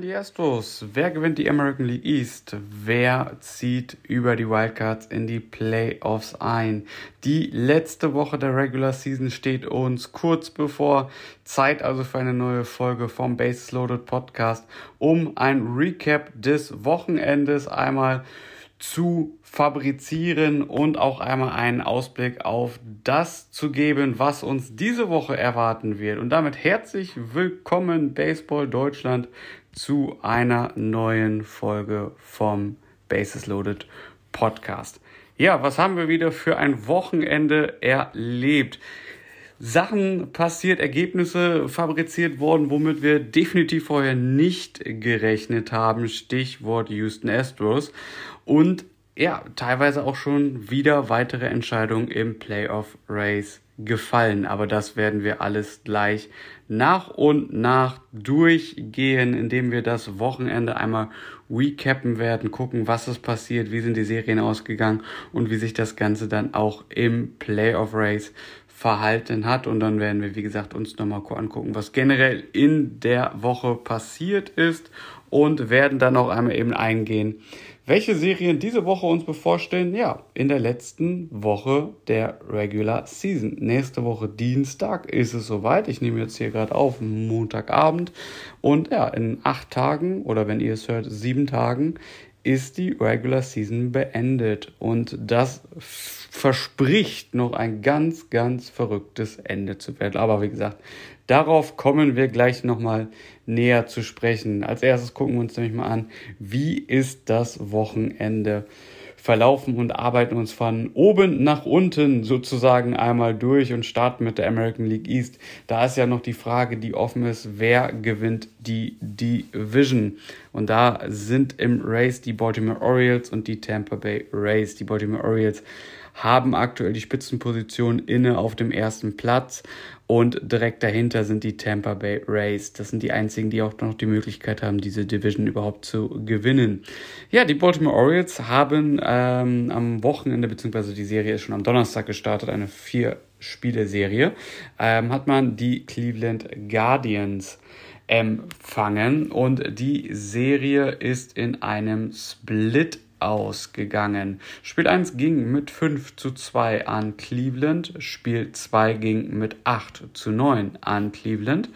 die Astros. Wer gewinnt die American League East? Wer zieht über die Wildcards in die Playoffs ein? Die letzte Woche der Regular Season steht uns kurz bevor. Zeit also für eine neue Folge vom Bases Loaded Podcast, um ein Recap des Wochenendes einmal zu fabrizieren und auch einmal einen Ausblick auf das zu geben, was uns diese Woche erwarten wird. Und damit herzlich willkommen Baseball Deutschland zu einer neuen Folge vom Bases Loaded Podcast. Ja, was haben wir wieder für ein Wochenende erlebt? Sachen passiert, Ergebnisse fabriziert worden, womit wir definitiv vorher nicht gerechnet haben. Stichwort Houston Astros. Und ja, teilweise auch schon wieder weitere Entscheidungen im Playoff Race gefallen. Aber das werden wir alles gleich nach und nach durchgehen, indem wir das Wochenende einmal recappen werden, gucken, was ist passiert, wie sind die Serien ausgegangen und wie sich das Ganze dann auch im Playoff Race verhalten hat. Und dann werden wir, wie gesagt, uns nochmal angucken, was generell in der Woche passiert ist und werden dann auch einmal eben eingehen, welche Serien diese Woche uns bevorstehen? Ja, in der letzten Woche der Regular Season. Nächste Woche Dienstag ist es soweit. Ich nehme jetzt hier gerade auf, Montagabend. Und ja, in acht Tagen oder wenn ihr es hört, sieben Tagen ist die Regular Season beendet. Und das verspricht noch ein ganz, ganz verrücktes Ende zu werden. Aber wie gesagt, darauf kommen wir gleich nochmal näher zu sprechen. Als erstes gucken wir uns nämlich mal an, wie ist das Wochenende verlaufen und arbeiten uns von oben nach unten sozusagen einmal durch und starten mit der American League East. Da ist ja noch die Frage, die offen ist, wer gewinnt die Division? Und da sind im Race die Baltimore Orioles und die Tampa Bay Rays. Die Baltimore Orioles haben aktuell die Spitzenposition inne auf dem ersten Platz und direkt dahinter sind die Tampa Bay Rays. Das sind die einzigen, die auch noch die Möglichkeit haben, diese Division überhaupt zu gewinnen. Ja, die Baltimore Orioles haben ähm, am Wochenende, beziehungsweise die Serie ist schon am Donnerstag gestartet, eine vier Spiele-Serie, ähm, hat man die Cleveland Guardians empfangen und die Serie ist in einem Split ausgegangen. Spiel 1 ging mit 5 zu 2 an Cleveland, Spiel 2 ging mit 8 zu 9 an Cleveland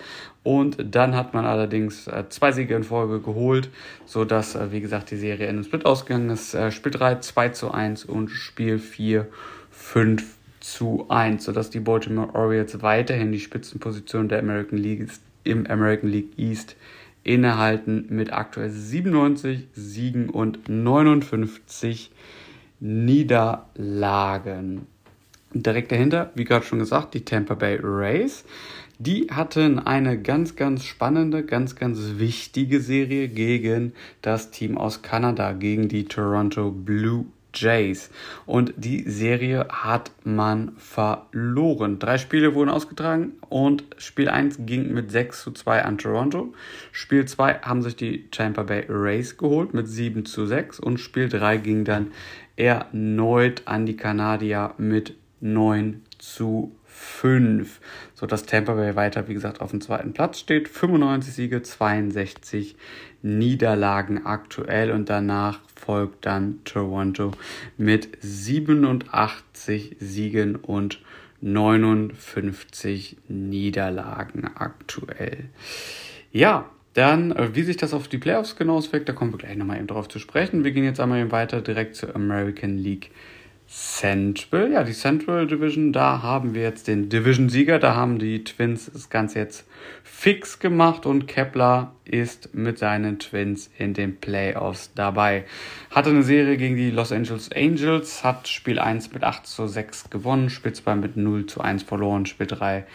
und dann hat man allerdings äh, zwei Siege in Folge geholt, sodass, äh, wie gesagt, die Serie in einem Split ausgegangen ist. Äh, Spiel 3 2 zu 1 und Spiel 4 5 zu 1, sodass die Baltimore Orioles weiterhin die Spitzenposition der American League im American League East innehalten mit aktuell 97 Siegen und 59 Niederlagen. Direkt dahinter, wie gerade schon gesagt, die Tampa Bay Rays. Die hatten eine ganz, ganz spannende, ganz, ganz wichtige Serie gegen das Team aus Kanada, gegen die Toronto Blue Jays. Und die Serie hat man verloren. Drei Spiele wurden ausgetragen und Spiel 1 ging mit 6 zu 2 an Toronto. Spiel 2 haben sich die Tampa Bay Rays geholt mit 7 zu 6 und Spiel 3 ging dann erneut an die Kanadier mit 9 zu 5, sodass Tampa Bay weiter, wie gesagt, auf dem zweiten Platz steht. 95 Siege, 62 Niederlagen aktuell und danach folgt dann Toronto mit 87 Siegen und 59 Niederlagen aktuell. Ja, dann, äh, wie sich das auf die Playoffs genau auswirkt, da kommen wir gleich nochmal eben drauf zu sprechen. Wir gehen jetzt einmal eben weiter direkt zur American League Central, ja, die Central Division, da haben wir jetzt den Division-Sieger, da haben die Twins das Ganze jetzt fix gemacht und Kepler ist mit seinen Twins in den Playoffs dabei. Hatte eine Serie gegen die Los Angeles Angels, hat Spiel 1 mit 8 zu 6 gewonnen, Spiel 2 mit 0 zu 1 verloren, Spiel 3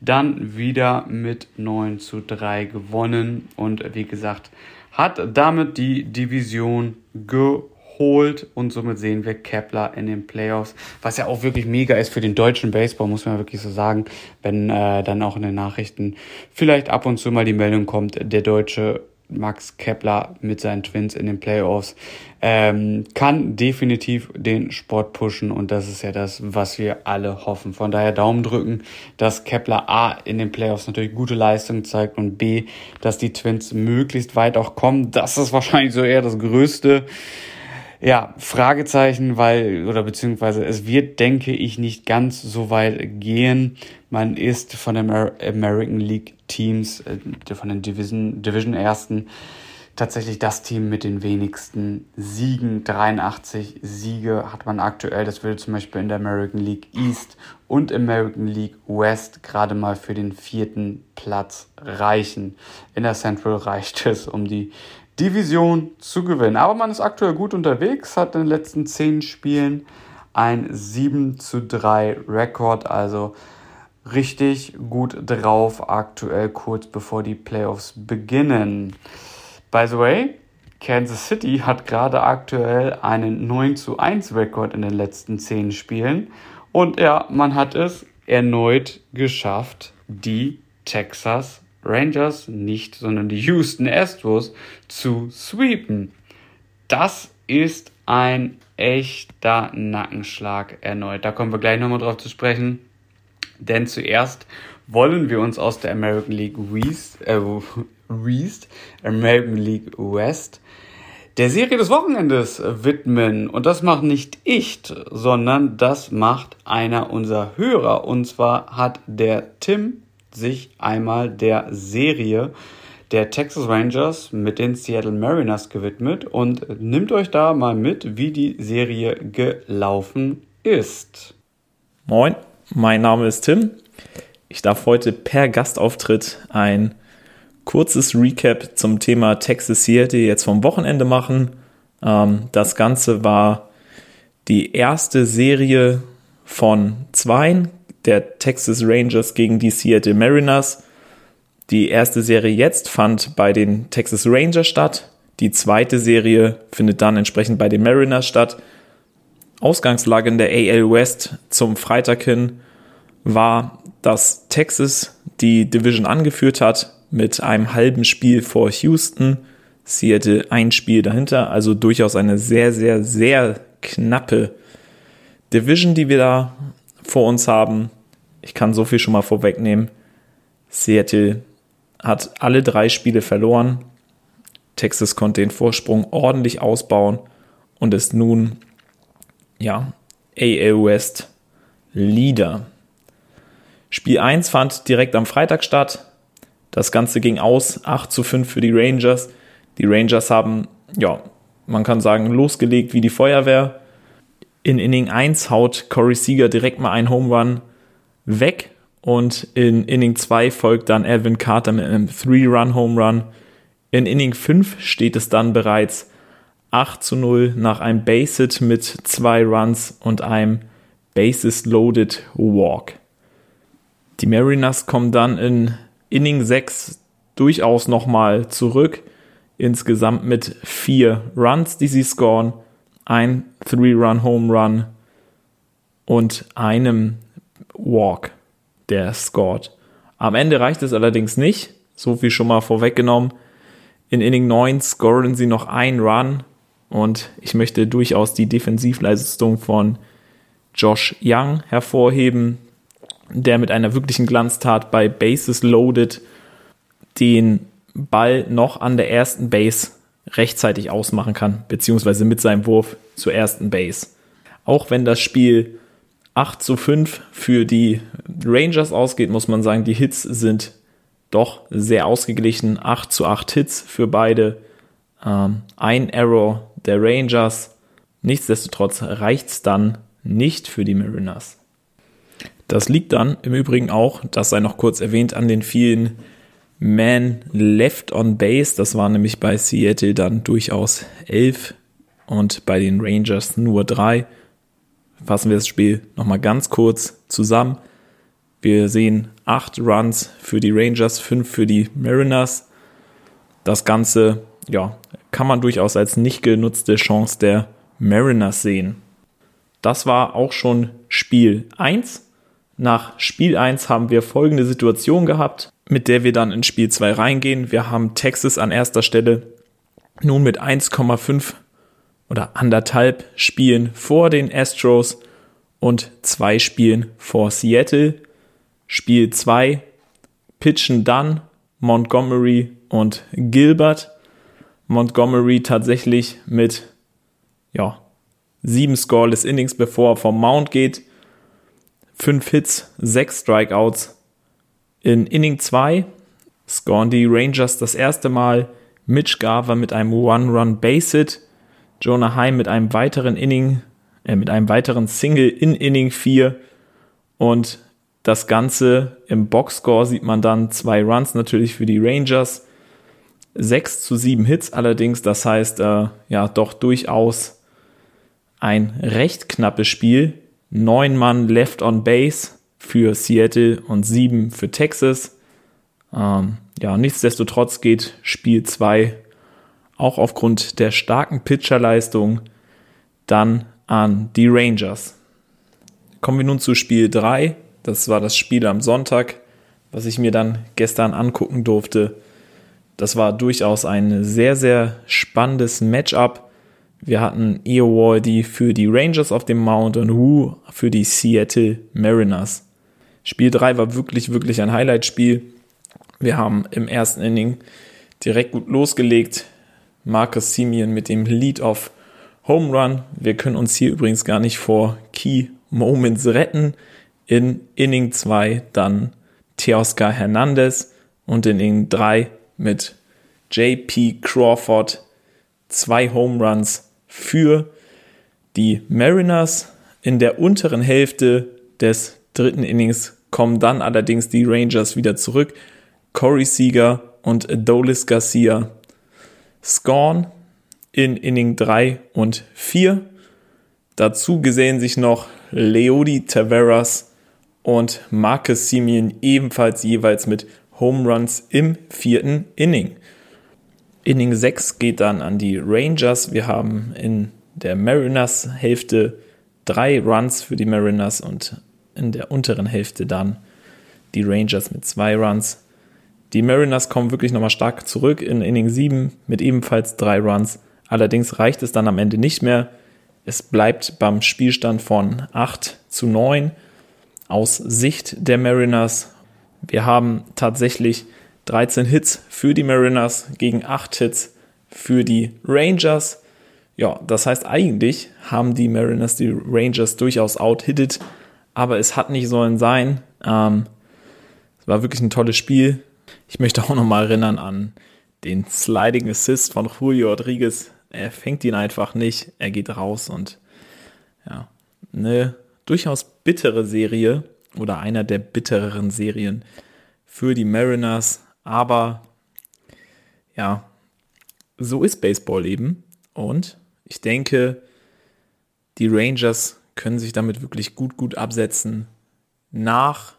dann wieder mit 9 zu 3 gewonnen. Und wie gesagt, hat damit die Division geholt holt und somit sehen wir Kepler in den Playoffs, was ja auch wirklich mega ist für den deutschen Baseball, muss man wirklich so sagen, wenn äh, dann auch in den Nachrichten vielleicht ab und zu mal die Meldung kommt, der deutsche Max Kepler mit seinen Twins in den Playoffs ähm, kann definitiv den Sport pushen und das ist ja das, was wir alle hoffen. Von daher Daumen drücken, dass Kepler A in den Playoffs natürlich gute Leistung zeigt und B, dass die Twins möglichst weit auch kommen. Das ist wahrscheinlich so eher das Größte ja, Fragezeichen, weil, oder beziehungsweise es wird, denke ich, nicht ganz so weit gehen. Man ist von den American League Teams, äh, von den Division, Division Ersten, tatsächlich das Team mit den wenigsten Siegen. 83 Siege hat man aktuell. Das würde zum Beispiel in der American League East und American League West gerade mal für den vierten Platz reichen. In der Central reicht es, um die Division zu gewinnen. Aber man ist aktuell gut unterwegs, hat in den letzten 10 Spielen ein 7 zu 3 Rekord, also richtig gut drauf aktuell kurz bevor die Playoffs beginnen. By the way, Kansas City hat gerade aktuell einen 9 zu 1 Rekord in den letzten 10 Spielen und ja, man hat es erneut geschafft, die Texas Rangers nicht, sondern die Houston Astros zu sweepen. Das ist ein echter Nackenschlag erneut. Da kommen wir gleich nochmal drauf zu sprechen. Denn zuerst wollen wir uns aus der American League West, äh, West, American League West, der Serie des Wochenendes widmen. Und das macht nicht ich, sondern das macht einer unserer Hörer. Und zwar hat der Tim sich einmal der Serie der Texas Rangers mit den Seattle Mariners gewidmet und nimmt euch da mal mit, wie die Serie gelaufen ist. Moin, mein Name ist Tim. Ich darf heute per Gastauftritt ein kurzes Recap zum Thema Texas Seattle jetzt vom Wochenende machen. Ähm, das Ganze war die erste Serie von zweien der Texas Rangers gegen die Seattle Mariners. Die erste Serie jetzt fand bei den Texas Rangers statt. Die zweite Serie findet dann entsprechend bei den Mariners statt. Ausgangslage in der AL West zum Freitag hin war, dass Texas die Division angeführt hat mit einem halben Spiel vor Houston. Seattle ein Spiel dahinter, also durchaus eine sehr, sehr, sehr knappe Division, die wir da vor uns haben. Ich kann so viel schon mal vorwegnehmen. Seattle hat alle drei Spiele verloren. Texas konnte den Vorsprung ordentlich ausbauen und ist nun, ja, AL West Leader. Spiel 1 fand direkt am Freitag statt. Das Ganze ging aus, 8 zu 5 für die Rangers. Die Rangers haben, ja, man kann sagen, losgelegt wie die Feuerwehr. In Inning 1 haut Corey Seager direkt mal einen Home Run weg und in Inning 2 folgt dann Alvin Carter mit einem Three-Run-Home Run. In Inning 5 steht es dann bereits 8 zu 0 nach einem Base-Hit mit zwei Runs und einem Bases-Loaded Walk. Die Mariners kommen dann in Inning 6 durchaus nochmal zurück. Insgesamt mit vier Runs, die sie scoren ein Three-Run-Home Run und einem Walk, der scored. Am Ende reicht es allerdings nicht, so viel schon mal vorweggenommen. In Inning 9 scoren sie noch einen Run und ich möchte durchaus die Defensivleistung von Josh Young hervorheben, der mit einer wirklichen Glanztat bei Bases Loaded den Ball noch an der ersten Base rechtzeitig ausmachen kann, beziehungsweise mit seinem Wurf zur ersten Base. Auch wenn das Spiel 8 zu 5 für die Rangers ausgeht, muss man sagen, die Hits sind doch sehr ausgeglichen. 8 zu 8 Hits für beide. Ähm, ein Error der Rangers. Nichtsdestotrotz reicht es dann nicht für die Mariners. Das liegt dann im Übrigen auch, das sei noch kurz erwähnt, an den vielen Man left on base. Das waren nämlich bei Seattle dann durchaus elf und bei den Rangers nur drei. Fassen wir das Spiel nochmal ganz kurz zusammen. Wir sehen acht Runs für die Rangers, fünf für die Mariners. Das Ganze, ja, kann man durchaus als nicht genutzte Chance der Mariners sehen. Das war auch schon Spiel 1. Nach Spiel 1 haben wir folgende Situation gehabt, mit der wir dann in Spiel 2 reingehen. Wir haben Texas an erster Stelle nun mit 1,5 oder anderthalb Spielen vor den Astros und zwei Spielen vor Seattle. Spiel 2 pitchen dann Montgomery und Gilbert. Montgomery tatsächlich mit ja, sieben Scoreless Innings, bevor er vom Mount geht. Fünf Hits, sechs Strikeouts. In Inning 2 scoren die Rangers das erste Mal Mitch Garver mit einem One-Run-Base-Hit, Jonah Heim mit einem weiteren Inning, äh, mit einem weiteren Single in Inning 4 und das Ganze im Boxscore sieht man dann zwei Runs natürlich für die Rangers. 6 zu 7 Hits allerdings, das heißt, äh, ja, doch durchaus ein recht knappes Spiel. Neun Mann left on base für Seattle und sieben für Texas. Ähm, ja, nichtsdestotrotz geht Spiel 2 auch aufgrund der starken Pitcherleistung dann an die Rangers. Kommen wir nun zu Spiel 3. Das war das Spiel am Sonntag, was ich mir dann gestern angucken durfte. Das war durchaus ein sehr, sehr spannendes Matchup. Wir hatten Eowaldi für die Rangers auf dem Mount und Wu für die Seattle Mariners. Spiel 3 war wirklich, wirklich ein Highlight-Spiel. Wir haben im ersten Inning direkt gut losgelegt. Marcus Simeon mit dem Lead-Off Home Run. Wir können uns hier übrigens gar nicht vor Key Moments retten. In Inning 2 dann Teoscar Hernandez und in Inning 3 mit JP Crawford zwei Home Runs für die Mariners. In der unteren Hälfte des dritten Innings kommen dann allerdings die Rangers wieder zurück. Corey Seager und Adolis Garcia scoren in Inning 3 und 4. Dazu gesehen sich noch Leody Taveras und Marcus Simeon ebenfalls jeweils mit Home Runs im vierten Inning. Inning 6 geht dann an die Rangers. Wir haben in der Mariners Hälfte drei Runs für die Mariners und in der unteren Hälfte dann die Rangers mit zwei Runs. Die Mariners kommen wirklich nochmal stark zurück in Inning 7 mit ebenfalls drei Runs. Allerdings reicht es dann am Ende nicht mehr. Es bleibt beim Spielstand von 8 zu 9 aus Sicht der Mariners. Wir haben tatsächlich 13 Hits für die Mariners gegen 8 Hits für die Rangers. Ja, das heißt eigentlich haben die Mariners die Rangers durchaus out-hitted, aber es hat nicht sollen sein. Ähm, es war wirklich ein tolles Spiel. Ich möchte auch nochmal erinnern an den Sliding Assist von Julio Rodriguez. Er fängt ihn einfach nicht, er geht raus und ja, eine durchaus bittere Serie oder einer der bittereren Serien für die Mariners. Aber ja, so ist Baseball eben. Und ich denke, die Rangers können sich damit wirklich gut, gut absetzen. Nach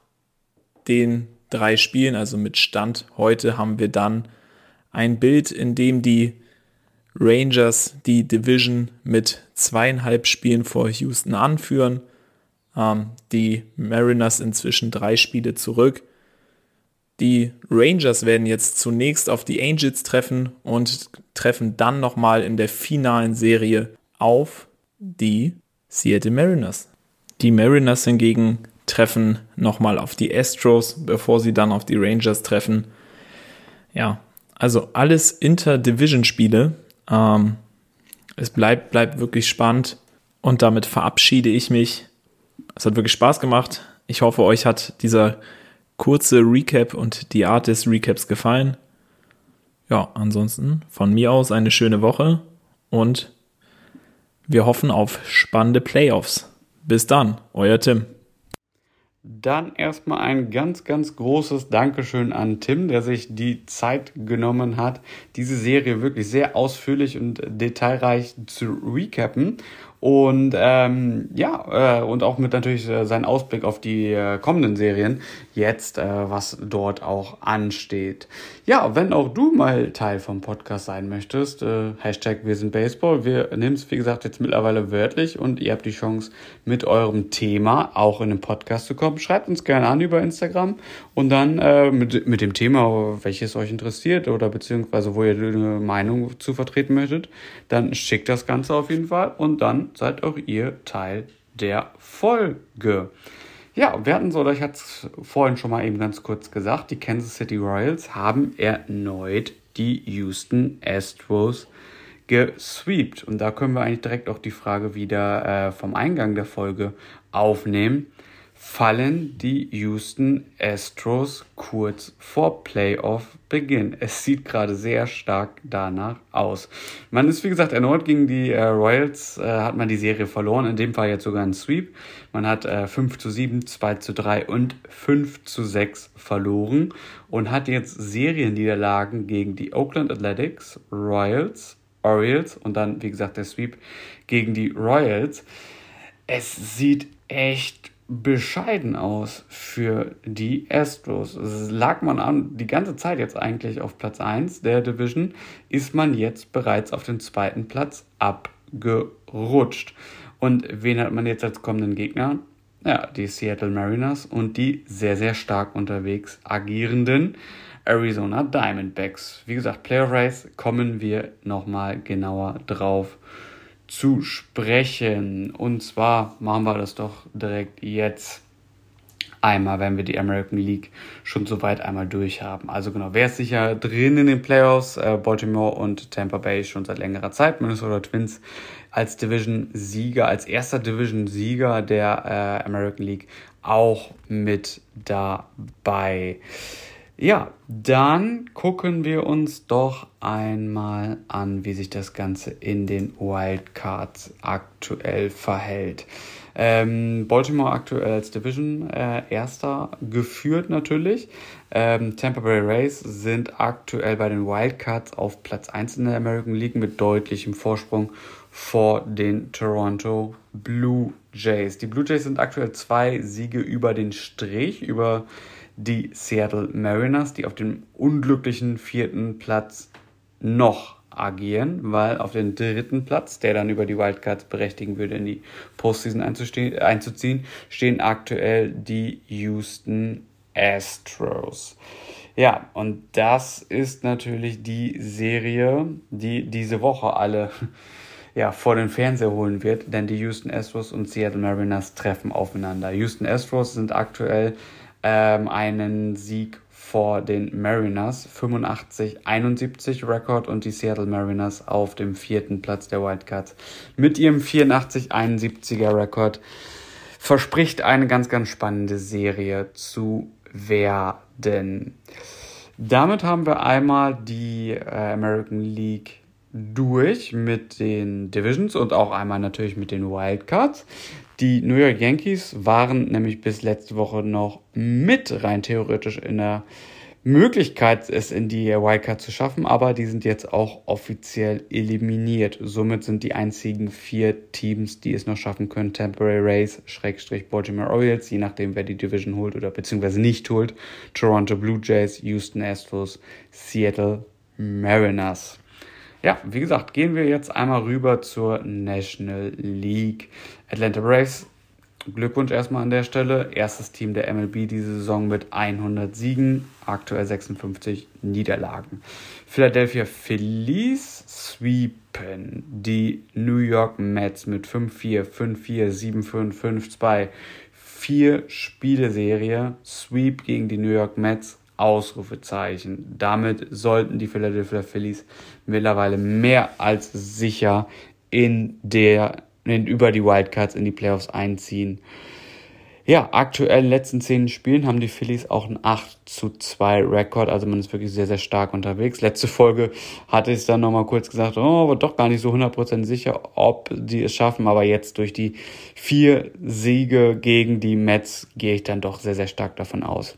den drei Spielen, also mit Stand heute, haben wir dann ein Bild, in dem die Rangers die Division mit zweieinhalb Spielen vor Houston anführen. Ähm, die Mariners inzwischen drei Spiele zurück. Die Rangers werden jetzt zunächst auf die Angels treffen und treffen dann nochmal in der finalen Serie auf die Seattle Mariners. Die Mariners hingegen treffen nochmal auf die Astros, bevor sie dann auf die Rangers treffen. Ja, also alles Inter-Division-Spiele. Ähm, es bleibt, bleibt wirklich spannend und damit verabschiede ich mich. Es hat wirklich Spaß gemacht. Ich hoffe, euch hat dieser kurze Recap und die Art des Recaps gefallen. Ja, ansonsten von mir aus eine schöne Woche und wir hoffen auf spannende Playoffs. Bis dann, euer Tim. Dann erstmal ein ganz, ganz großes Dankeschön an Tim, der sich die Zeit genommen hat, diese Serie wirklich sehr ausführlich und detailreich zu recappen. Und ähm, ja, äh, und auch mit natürlich äh, seinen Ausblick auf die äh, kommenden Serien, jetzt, äh, was dort auch ansteht. Ja, wenn auch du mal Teil vom Podcast sein möchtest, äh, Hashtag wir sind Baseball, wir nehmen es wie gesagt jetzt mittlerweile wörtlich und ihr habt die Chance mit eurem Thema auch in den Podcast zu kommen. Schreibt uns gerne an über Instagram und dann äh, mit, mit dem Thema, welches euch interessiert oder beziehungsweise wo ihr eine Meinung zu vertreten möchtet, dann schickt das Ganze auf jeden Fall und dann seid auch ihr Teil der Folge. Ja, wir hatten so, ich hatte es vorhin schon mal eben ganz kurz gesagt, die Kansas City Royals haben erneut die Houston Astros gesweept. Und da können wir eigentlich direkt auch die Frage wieder äh, vom Eingang der Folge aufnehmen fallen die Houston Astros kurz vor Playoff-Beginn. Es sieht gerade sehr stark danach aus. Man ist, wie gesagt, erneut gegen die äh, Royals, äh, hat man die Serie verloren, in dem Fall jetzt sogar ein Sweep. Man hat äh, 5 zu 7, 2 zu 3 und 5 zu 6 verloren und hat jetzt Serienniederlagen gegen die Oakland Athletics, Royals, Orioles und dann, wie gesagt, der Sweep gegen die Royals. Es sieht echt bescheiden aus für die Astros. Es lag man an, die ganze Zeit jetzt eigentlich auf Platz 1 der Division, ist man jetzt bereits auf den zweiten Platz abgerutscht. Und wen hat man jetzt als kommenden Gegner? Ja, die Seattle Mariners und die sehr, sehr stark unterwegs agierenden Arizona Diamondbacks. Wie gesagt, Playoff Race kommen wir nochmal genauer drauf zu sprechen. Und zwar machen wir das doch direkt jetzt einmal, wenn wir die American League schon soweit einmal durch haben. Also genau, wer ist sicher drin in den Playoffs? Äh, Baltimore und Tampa Bay schon seit längerer Zeit. Minnesota Twins als Division-Sieger, als erster Division-Sieger der äh, American League auch mit dabei. Ja, dann gucken wir uns doch einmal an, wie sich das Ganze in den Wildcards aktuell verhält. Ähm, Baltimore aktuell als Division äh, Erster geführt natürlich. Ähm, Tampa Bay Rays sind aktuell bei den Wildcards auf Platz 1 in der American League mit deutlichem Vorsprung vor den Toronto Blue Jays. Die Blue Jays sind aktuell zwei Siege über den Strich, über die Seattle Mariners, die auf dem unglücklichen vierten Platz noch agieren, weil auf den dritten Platz, der dann über die Wildcards berechtigen würde, in die Postseason einzuziehen, stehen aktuell die Houston Astros. Ja, und das ist natürlich die Serie, die diese Woche alle ja, vor den Fernseher holen wird, denn die Houston Astros und Seattle Mariners treffen aufeinander. Houston Astros sind aktuell ähm, einen Sieg vor den Mariners, 85-71 Rekord und die Seattle Mariners auf dem vierten Platz der Wildcards mit ihrem 84-71er Rekord verspricht eine ganz, ganz spannende Serie zu werden. Damit haben wir einmal die äh, American League durch mit den Divisions und auch einmal natürlich mit den Wildcards. Die New York Yankees waren nämlich bis letzte Woche noch mit rein theoretisch in der Möglichkeit, es in die Wildcard zu schaffen, aber die sind jetzt auch offiziell eliminiert. Somit sind die einzigen vier Teams, die es noch schaffen können, Temporary Rays, Schrägstrich Baltimore Orioles, je nachdem, wer die Division holt oder beziehungsweise nicht holt, Toronto Blue Jays, Houston Astros, Seattle Mariners. Ja, wie gesagt, gehen wir jetzt einmal rüber zur National League. Atlanta Braves, Glückwunsch erstmal an der Stelle. Erstes Team der MLB diese Saison mit 100 Siegen, aktuell 56 Niederlagen. Philadelphia Phillies sweepen die New York Mets mit 5-4, 5-4, 7-5, 5-2. Vier Spiele-Serie, Sweep gegen die New York Mets Ausrufezeichen. Damit sollten die Philadelphia Phillies mittlerweile mehr als sicher in der in, über die Wildcards in die Playoffs einziehen. Ja, aktuell in den letzten zehn Spielen haben die Phillies auch einen 8 zu 2 Rekord, also man ist wirklich sehr, sehr stark unterwegs. Letzte Folge hatte ich dann nochmal kurz gesagt, oh, war doch gar nicht so 100% sicher, ob die es schaffen, aber jetzt durch die vier Siege gegen die Mets gehe ich dann doch sehr, sehr stark davon aus.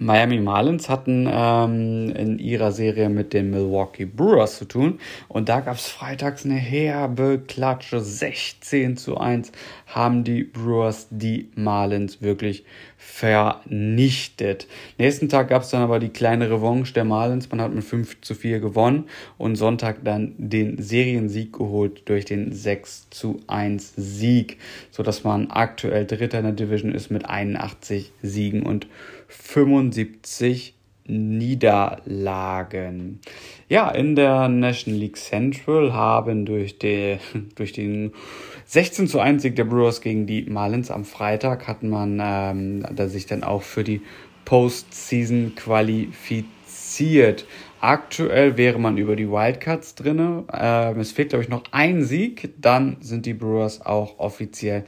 Miami Marlins hatten ähm, in ihrer Serie mit den Milwaukee Brewers zu tun. Und da gab es freitags eine herbe Klatsche. 16 zu 1 haben die Brewers die Marlins wirklich vernichtet. Nächsten Tag gab es dann aber die kleine Revanche der Marlins. Man hat mit 5 zu 4 gewonnen und Sonntag dann den Seriensieg geholt durch den 6 zu 1 Sieg, sodass man aktuell Dritter in der Division ist mit 81 Siegen und 75 Niederlagen. Ja, in der National League Central haben durch, die, durch den 16 zu 1 Sieg der Brewers gegen die Marlins am Freitag hat man ähm, da sich dann auch für die Postseason qualifiziert. Aktuell wäre man über die Wildcards drinne. Ähm, es fehlt, glaube ich, noch ein Sieg. Dann sind die Brewers auch offiziell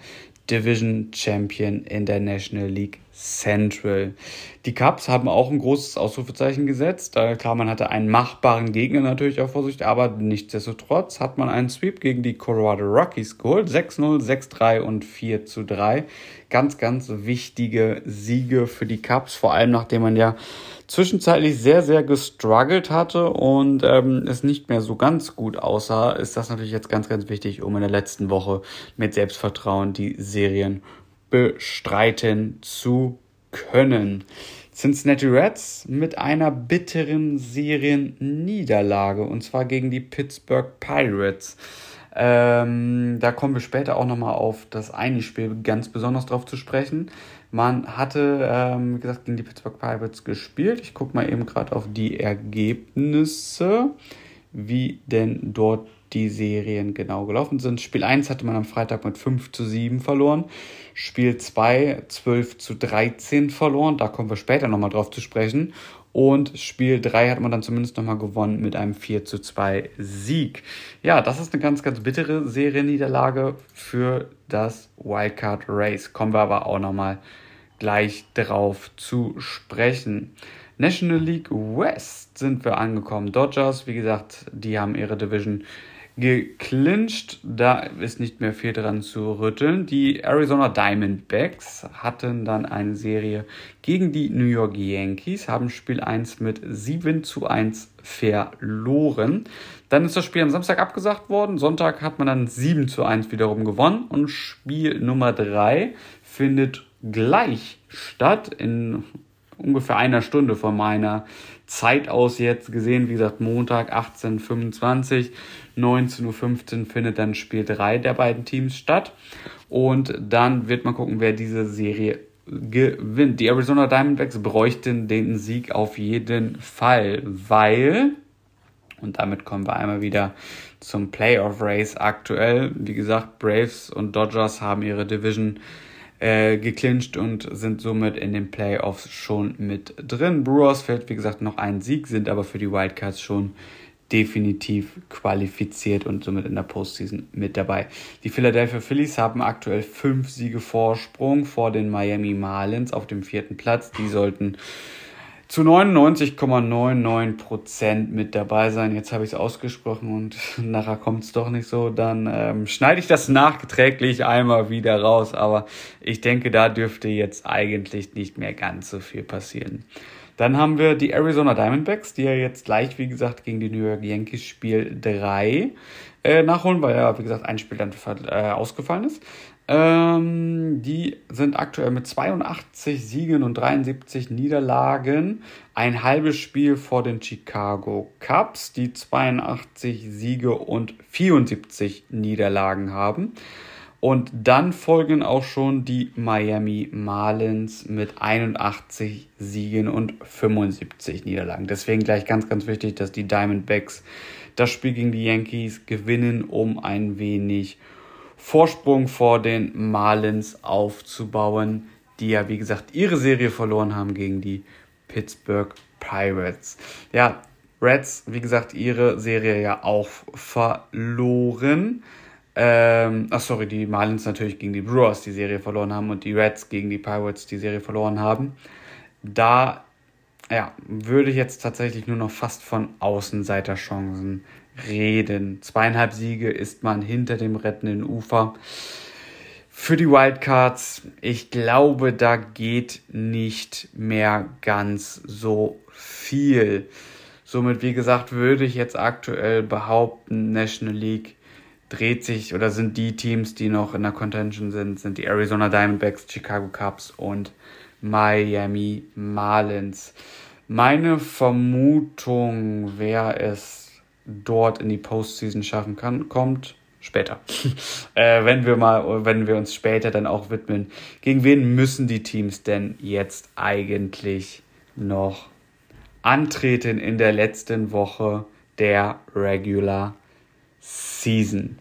Division Champion in der National League Central. Die Cubs haben auch ein großes Ausrufezeichen gesetzt. Klar, man hatte einen machbaren Gegner natürlich auch vor sich, aber nichtsdestotrotz hat man einen Sweep gegen die Colorado Rockies geholt. 6-0, 6-3 und 4 3. Ganz, ganz wichtige Siege für die Cubs, vor allem nachdem man ja zwischenzeitlich sehr, sehr gestruggelt hatte und ähm, es nicht mehr so ganz gut aussah, ist das natürlich jetzt ganz, ganz wichtig, um in der letzten Woche mit Selbstvertrauen die Serien bestreiten zu können. Cincinnati Reds mit einer bitteren Serienniederlage und zwar gegen die Pittsburgh Pirates. Ähm, da kommen wir später auch nochmal auf das eine Spiel ganz besonders drauf zu sprechen. Man hatte, ähm, wie gesagt, gegen die Pittsburgh Pirates gespielt. Ich gucke mal eben gerade auf die Ergebnisse, wie denn dort die Serien genau gelaufen sind. Spiel 1 hatte man am Freitag mit 5 zu 7 verloren. Spiel 2 12 zu 13 verloren. Da kommen wir später nochmal drauf zu sprechen. Und Spiel 3 hat man dann zumindest nochmal gewonnen mit einem 4 zu 2 Sieg. Ja, das ist eine ganz, ganz bittere Serienniederlage für das Wildcard Race. Kommen wir aber auch nochmal gleich drauf zu sprechen. National League West sind wir angekommen. Dodgers, wie gesagt, die haben ihre Division geclincht. Da ist nicht mehr viel dran zu rütteln. Die Arizona Diamondbacks hatten dann eine Serie gegen die New York Yankees, haben Spiel 1 mit 7 zu 1 verloren. Dann ist das Spiel am Samstag abgesagt worden. Sonntag hat man dann 7 zu 1 wiederum gewonnen. Und Spiel Nummer 3 findet gleich statt in ungefähr einer Stunde von meiner Zeit aus jetzt gesehen. Wie gesagt, Montag 18.25 19.15 Uhr findet dann Spiel 3 der beiden Teams statt. Und dann wird man gucken, wer diese Serie gewinnt. Die Arizona Diamondbacks bräuchten den Sieg auf jeden Fall, weil, und damit kommen wir einmal wieder zum Playoff Race aktuell. Wie gesagt, Braves und Dodgers haben ihre Division äh, geclincht und sind somit in den Playoffs schon mit drin. Brewers fällt, wie gesagt, noch ein Sieg, sind aber für die Wildcards schon definitiv qualifiziert und somit in der Postseason mit dabei. Die Philadelphia Phillies haben aktuell fünf Siege Vorsprung vor den Miami Marlins auf dem vierten Platz. Die sollten zu 99,99% mit dabei sein. Jetzt habe ich es ausgesprochen und nachher kommt es doch nicht so. Dann ähm, schneide ich das nachträglich einmal wieder raus. Aber ich denke, da dürfte jetzt eigentlich nicht mehr ganz so viel passieren. Dann haben wir die Arizona Diamondbacks, die ja jetzt gleich, wie gesagt, gegen die New York Yankees Spiel 3 äh, nachholen, weil ja, wie gesagt, ein Spiel dann äh, ausgefallen ist. Ähm, die sind aktuell mit 82 Siegen und 73 Niederlagen ein halbes Spiel vor den Chicago Cubs, die 82 Siege und 74 Niederlagen haben. Und dann folgen auch schon die Miami Marlins mit 81 Siegen und 75 Niederlagen. Deswegen gleich ganz, ganz wichtig, dass die Diamondbacks das Spiel gegen die Yankees gewinnen, um ein wenig Vorsprung vor den Marlins aufzubauen, die ja, wie gesagt, ihre Serie verloren haben gegen die Pittsburgh Pirates. Ja, Reds, wie gesagt, ihre Serie ja auch verloren. Ähm, ach sorry, die Marlins natürlich gegen die Brewers die Serie verloren haben und die Reds gegen die Pirates die Serie verloren haben. Da ja, würde ich jetzt tatsächlich nur noch fast von Außenseiterchancen reden. Zweieinhalb Siege ist man hinter dem rettenden Ufer. Für die Wildcards, ich glaube, da geht nicht mehr ganz so viel. Somit, wie gesagt, würde ich jetzt aktuell behaupten, National League dreht sich oder sind die Teams, die noch in der Contention sind, sind die Arizona Diamondbacks, Chicago Cubs und Miami Marlins. Meine Vermutung, wer es dort in die Postseason schaffen kann, kommt später. äh, wenn wir mal, wenn wir uns später dann auch widmen, gegen wen müssen die Teams denn jetzt eigentlich noch antreten in der letzten Woche der Regular Season?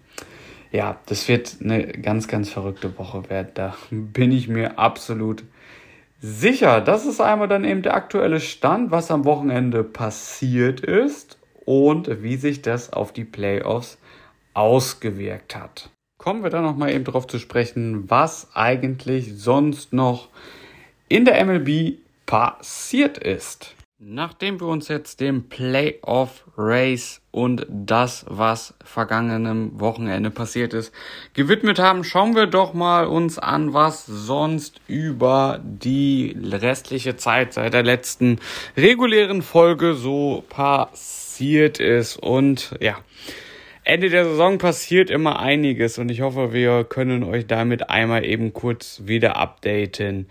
Ja, das wird eine ganz, ganz verrückte Woche werden. Da bin ich mir absolut sicher. Das ist einmal dann eben der aktuelle Stand, was am Wochenende passiert ist und wie sich das auf die Playoffs ausgewirkt hat. Kommen wir dann noch mal eben darauf zu sprechen, was eigentlich sonst noch in der MLB passiert ist. Nachdem wir uns jetzt dem Playoff Race und das, was vergangenem Wochenende passiert ist, gewidmet haben, schauen wir doch mal uns an, was sonst über die restliche Zeit seit der letzten regulären Folge so passiert ist. Und ja, Ende der Saison passiert immer einiges und ich hoffe, wir können euch damit einmal eben kurz wieder updaten,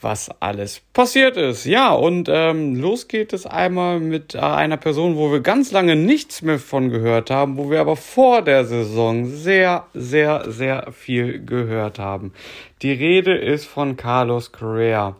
was alles passiert ist. Ja, und ähm, los geht es einmal mit äh, einer Person, wo wir ganz lange nichts mehr von gehört haben, wo wir aber vor der Saison sehr, sehr, sehr viel gehört haben. Die Rede ist von Carlos Correa.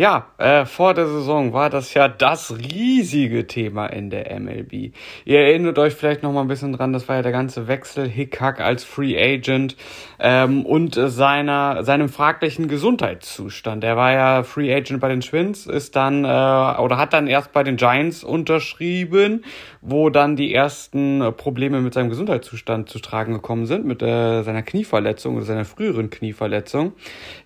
Ja, äh, vor der Saison war das ja das riesige Thema in der MLB. Ihr erinnert euch vielleicht noch mal ein bisschen dran, das war ja der ganze Wechsel Hickhack als Free Agent ähm, und seiner seinem fraglichen Gesundheitszustand. Er war ja Free Agent bei den Twins, ist dann äh, oder hat dann erst bei den Giants unterschrieben, wo dann die ersten Probleme mit seinem Gesundheitszustand zu tragen gekommen sind, mit äh, seiner Knieverletzung oder seiner früheren Knieverletzung.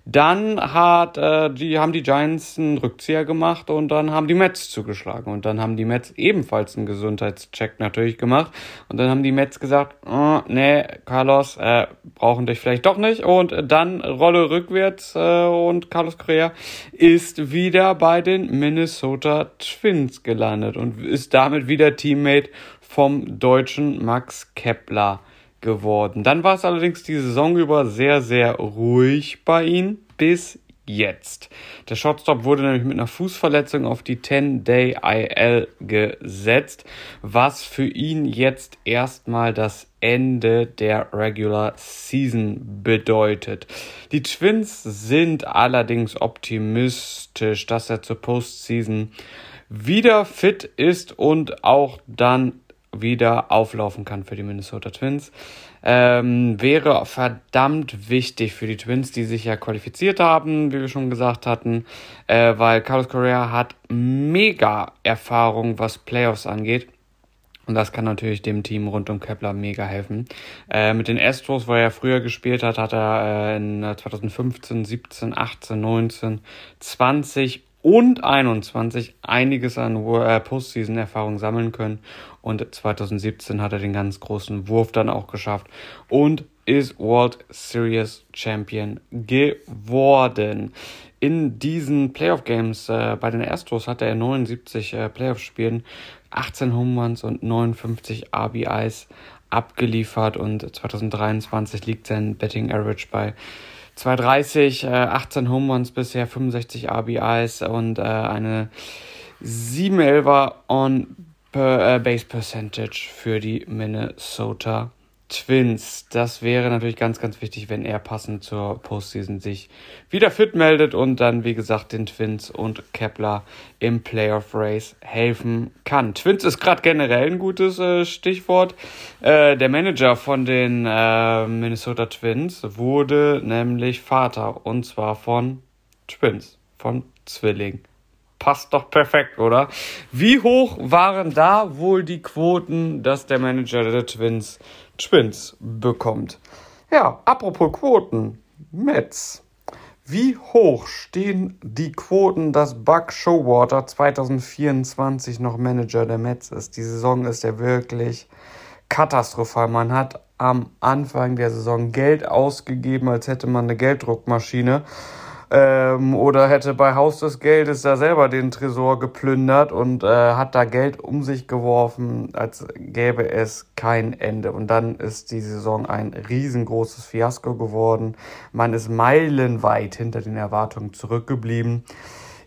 Dann hat äh, die haben die Giants Giants einen Rückzieher gemacht und dann haben die Mets zugeschlagen. Und dann haben die Mets ebenfalls einen Gesundheitscheck natürlich gemacht. Und dann haben die Mets gesagt, oh, nee, Carlos, äh, brauchen dich vielleicht doch nicht. Und dann Rolle rückwärts äh, und Carlos Correa ist wieder bei den Minnesota Twins gelandet und ist damit wieder Teammate vom deutschen Max Kepler geworden. Dann war es allerdings die Saison über sehr, sehr ruhig bei ihm, bis jetzt. Der Shotstop wurde nämlich mit einer Fußverletzung auf die 10-Day IL gesetzt, was für ihn jetzt erstmal das Ende der Regular Season bedeutet. Die Twins sind allerdings optimistisch, dass er zur Postseason wieder fit ist und auch dann wieder auflaufen kann für die Minnesota Twins ähm, wäre verdammt wichtig für die Twins, die sich ja qualifiziert haben, wie wir schon gesagt hatten, äh, weil Carlos Correa hat mega Erfahrung, was Playoffs angeht. Und das kann natürlich dem Team rund um Kepler mega helfen. Äh, mit den Astros, wo er ja früher gespielt hat, hat er äh, in 2015, 17, 18, 19, 20 und 21 einiges an äh, Postseason-Erfahrung sammeln können. Und 2017 hat er den ganz großen Wurf dann auch geschafft und ist World Series Champion geworden. In diesen Playoff Games äh, bei den Astros hatte er 79 äh, Playoff-Spielen, 18 Home Runs und 59 RBIs abgeliefert und 2023 liegt sein Betting Average bei 230, äh, 18 Home Runs bisher, 65 RBIs und äh, eine 711er on per, äh, Base Percentage für die Minnesota Twins. Das wäre natürlich ganz, ganz wichtig, wenn er passend zur Postseason sich wieder fit meldet und dann, wie gesagt, den Twins und Kepler im Playoff Race helfen kann. Twins ist gerade generell ein gutes äh, Stichwort. Äh, der Manager von den äh, Minnesota Twins wurde nämlich Vater und zwar von Twins, von Zwilling passt doch perfekt, oder? Wie hoch waren da wohl die Quoten, dass der Manager der Twins Twins bekommt. Ja, apropos Quoten. Mets. Wie hoch stehen die Quoten, dass Buck Showwater 2024 noch Manager der Mets ist? Die Saison ist ja wirklich katastrophal. Man hat am Anfang der Saison Geld ausgegeben, als hätte man eine Gelddruckmaschine ähm, oder hätte bei Haus des Geldes da selber den Tresor geplündert und äh, hat da Geld um sich geworfen, als gäbe es kein Ende. Und dann ist die Saison ein riesengroßes Fiasko geworden. Man ist meilenweit hinter den Erwartungen zurückgeblieben.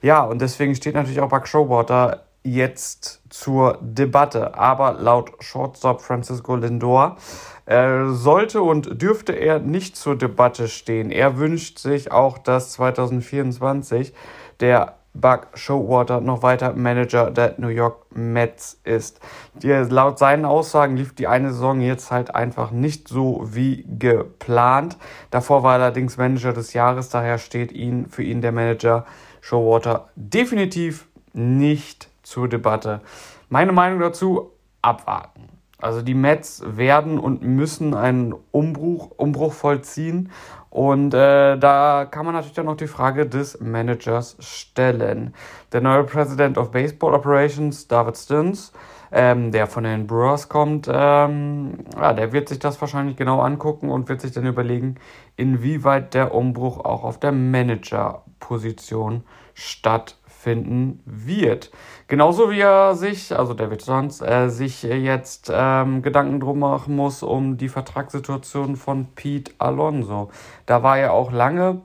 Ja, und deswegen steht natürlich auch Buck Showwater jetzt zur Debatte. Aber laut Shortstop Francisco Lindor äh, sollte und dürfte er nicht zur Debatte stehen. Er wünscht sich auch, dass 2024 der Buck Showwater noch weiter Manager der New York Mets ist. Die, laut seinen Aussagen lief die eine Saison jetzt halt einfach nicht so wie geplant. Davor war er allerdings Manager des Jahres, daher steht ihn für ihn der Manager Showwater definitiv nicht zur Debatte. Meine Meinung dazu, abwarten. Also die Mets werden und müssen einen Umbruch, Umbruch vollziehen. Und äh, da kann man natürlich dann noch die Frage des Managers stellen. Der neue President of Baseball Operations, David Stins, ähm, der von den Brewers kommt, ähm, ja, der wird sich das wahrscheinlich genau angucken und wird sich dann überlegen, inwieweit der Umbruch auch auf der Manager-Position stattfindet finden wird. Genauso wie er sich, also David Jones, äh, sich jetzt ähm, Gedanken drum machen muss um die Vertragssituation von Pete Alonso. Da war ja auch lange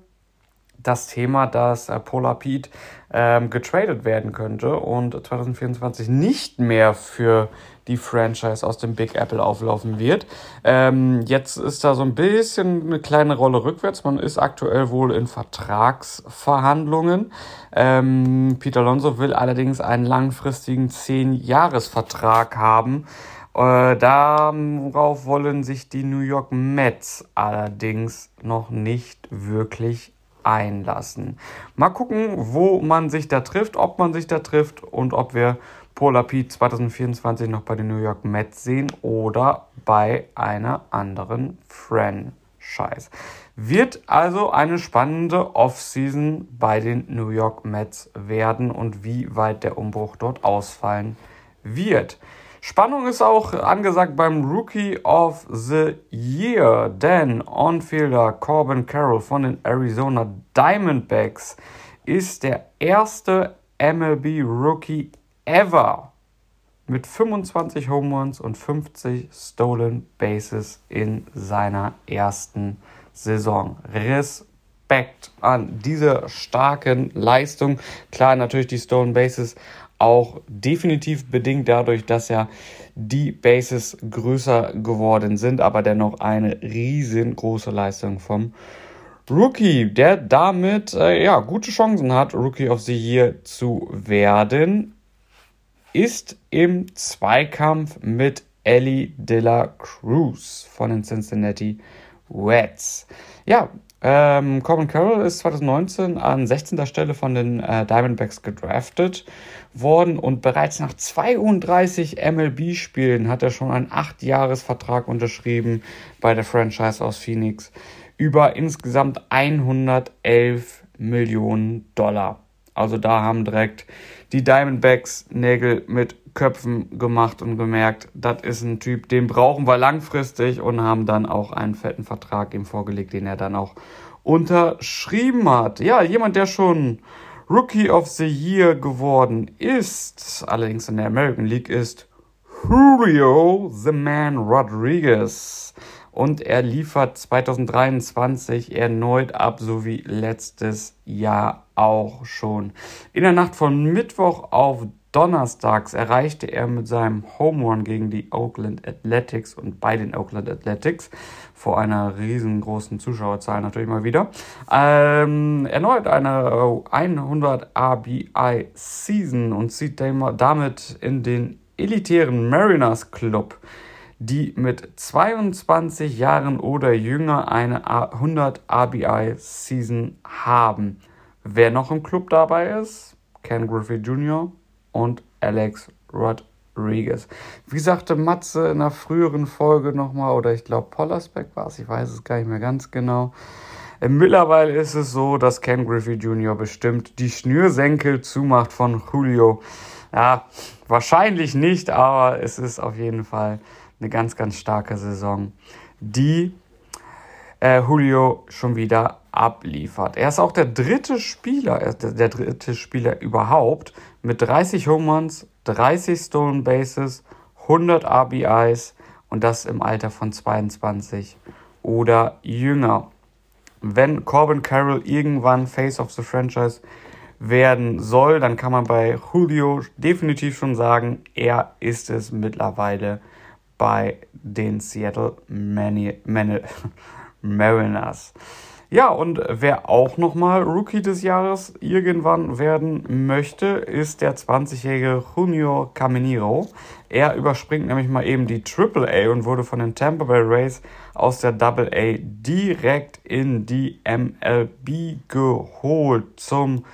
das Thema, dass äh, Polar Pete ähm, getradet werden könnte und 2024 nicht mehr für die Franchise aus dem Big Apple auflaufen wird. Ähm, jetzt ist da so ein bisschen eine kleine Rolle rückwärts. Man ist aktuell wohl in Vertragsverhandlungen. Ähm, Peter Alonso will allerdings einen langfristigen 10-Jahres-Vertrag haben. Äh, darauf wollen sich die New York Mets allerdings noch nicht wirklich einlassen. Mal gucken, wo man sich da trifft, ob man sich da trifft und ob wir Polar Pete 2024 noch bei den New York Mets sehen oder bei einer anderen Franchise. Wird also eine spannende Offseason bei den New York Mets werden und wie weit der Umbruch dort ausfallen wird. Spannung ist auch angesagt beim Rookie of the Year, denn Onfielder Corbin Carroll von den Arizona Diamondbacks ist der erste MLB Rookie ever mit 25 Home Runs und 50 Stolen Bases in seiner ersten Saison. Respekt an diese starken Leistung. Klar, natürlich die Stolen Bases auch definitiv bedingt dadurch, dass ja die Bases größer geworden sind, aber dennoch eine riesengroße Leistung vom Rookie, der damit äh, ja gute Chancen hat, Rookie of the Year zu werden, ist im Zweikampf mit Ellie de la Cruz von den Cincinnati Reds. Ja, ähm, Corbin Carroll ist 2019 an 16. Stelle von den äh, Diamondbacks gedraftet worden und bereits nach 32 MLB-Spielen hat er schon einen 8-Jahres-Vertrag unterschrieben bei der Franchise aus Phoenix über insgesamt 111 Millionen Dollar. Also da haben direkt die Diamondbacks Nägel mit Köpfen gemacht und gemerkt, das ist ein Typ, den brauchen wir langfristig und haben dann auch einen fetten Vertrag ihm vorgelegt, den er dann auch unterschrieben hat. Ja, jemand, der schon Rookie of the Year geworden ist, allerdings in der American League, ist Julio the Man Rodriguez. Und er liefert 2023 erneut ab, so wie letztes Jahr auch schon. In der Nacht von Mittwoch auf Donnerstags erreichte er mit seinem Home Run gegen die Oakland Athletics und bei den Oakland Athletics vor einer riesengroßen Zuschauerzahl natürlich mal wieder ähm, erneut eine 100 RBI Season und zieht damit in den elitären Mariners Club, die mit 22 Jahren oder jünger eine 100 RBI Season haben. Wer noch im Club dabei ist? Ken Griffey Jr., und Alex Rodriguez. Wie sagte Matze in einer früheren Folge nochmal, oder ich glaube Pollersbeck war es, ich weiß es gar nicht mehr ganz genau. Äh, mittlerweile ist es so, dass Ken Griffey Jr. bestimmt die Schnürsenkel zumacht von Julio. Ja, wahrscheinlich nicht, aber es ist auf jeden Fall eine ganz, ganz starke Saison, die äh, Julio schon wieder abliefert. Er ist auch der dritte Spieler, der, der dritte Spieler überhaupt mit 30 Home Runs, 30 Stolen Bases, 100 RBIs und das im Alter von 22 oder jünger. Wenn Corbin Carroll irgendwann Face of the Franchise werden soll, dann kann man bei Julio definitiv schon sagen, er ist es mittlerweile bei den Seattle Mani Mani Mariners. Ja, und wer auch nochmal Rookie des Jahres irgendwann werden möchte, ist der 20-jährige Junior Caminero. Er überspringt nämlich mal eben die AAA und wurde von den Tampa Bay Rays aus der AA direkt in die MLB geholt zum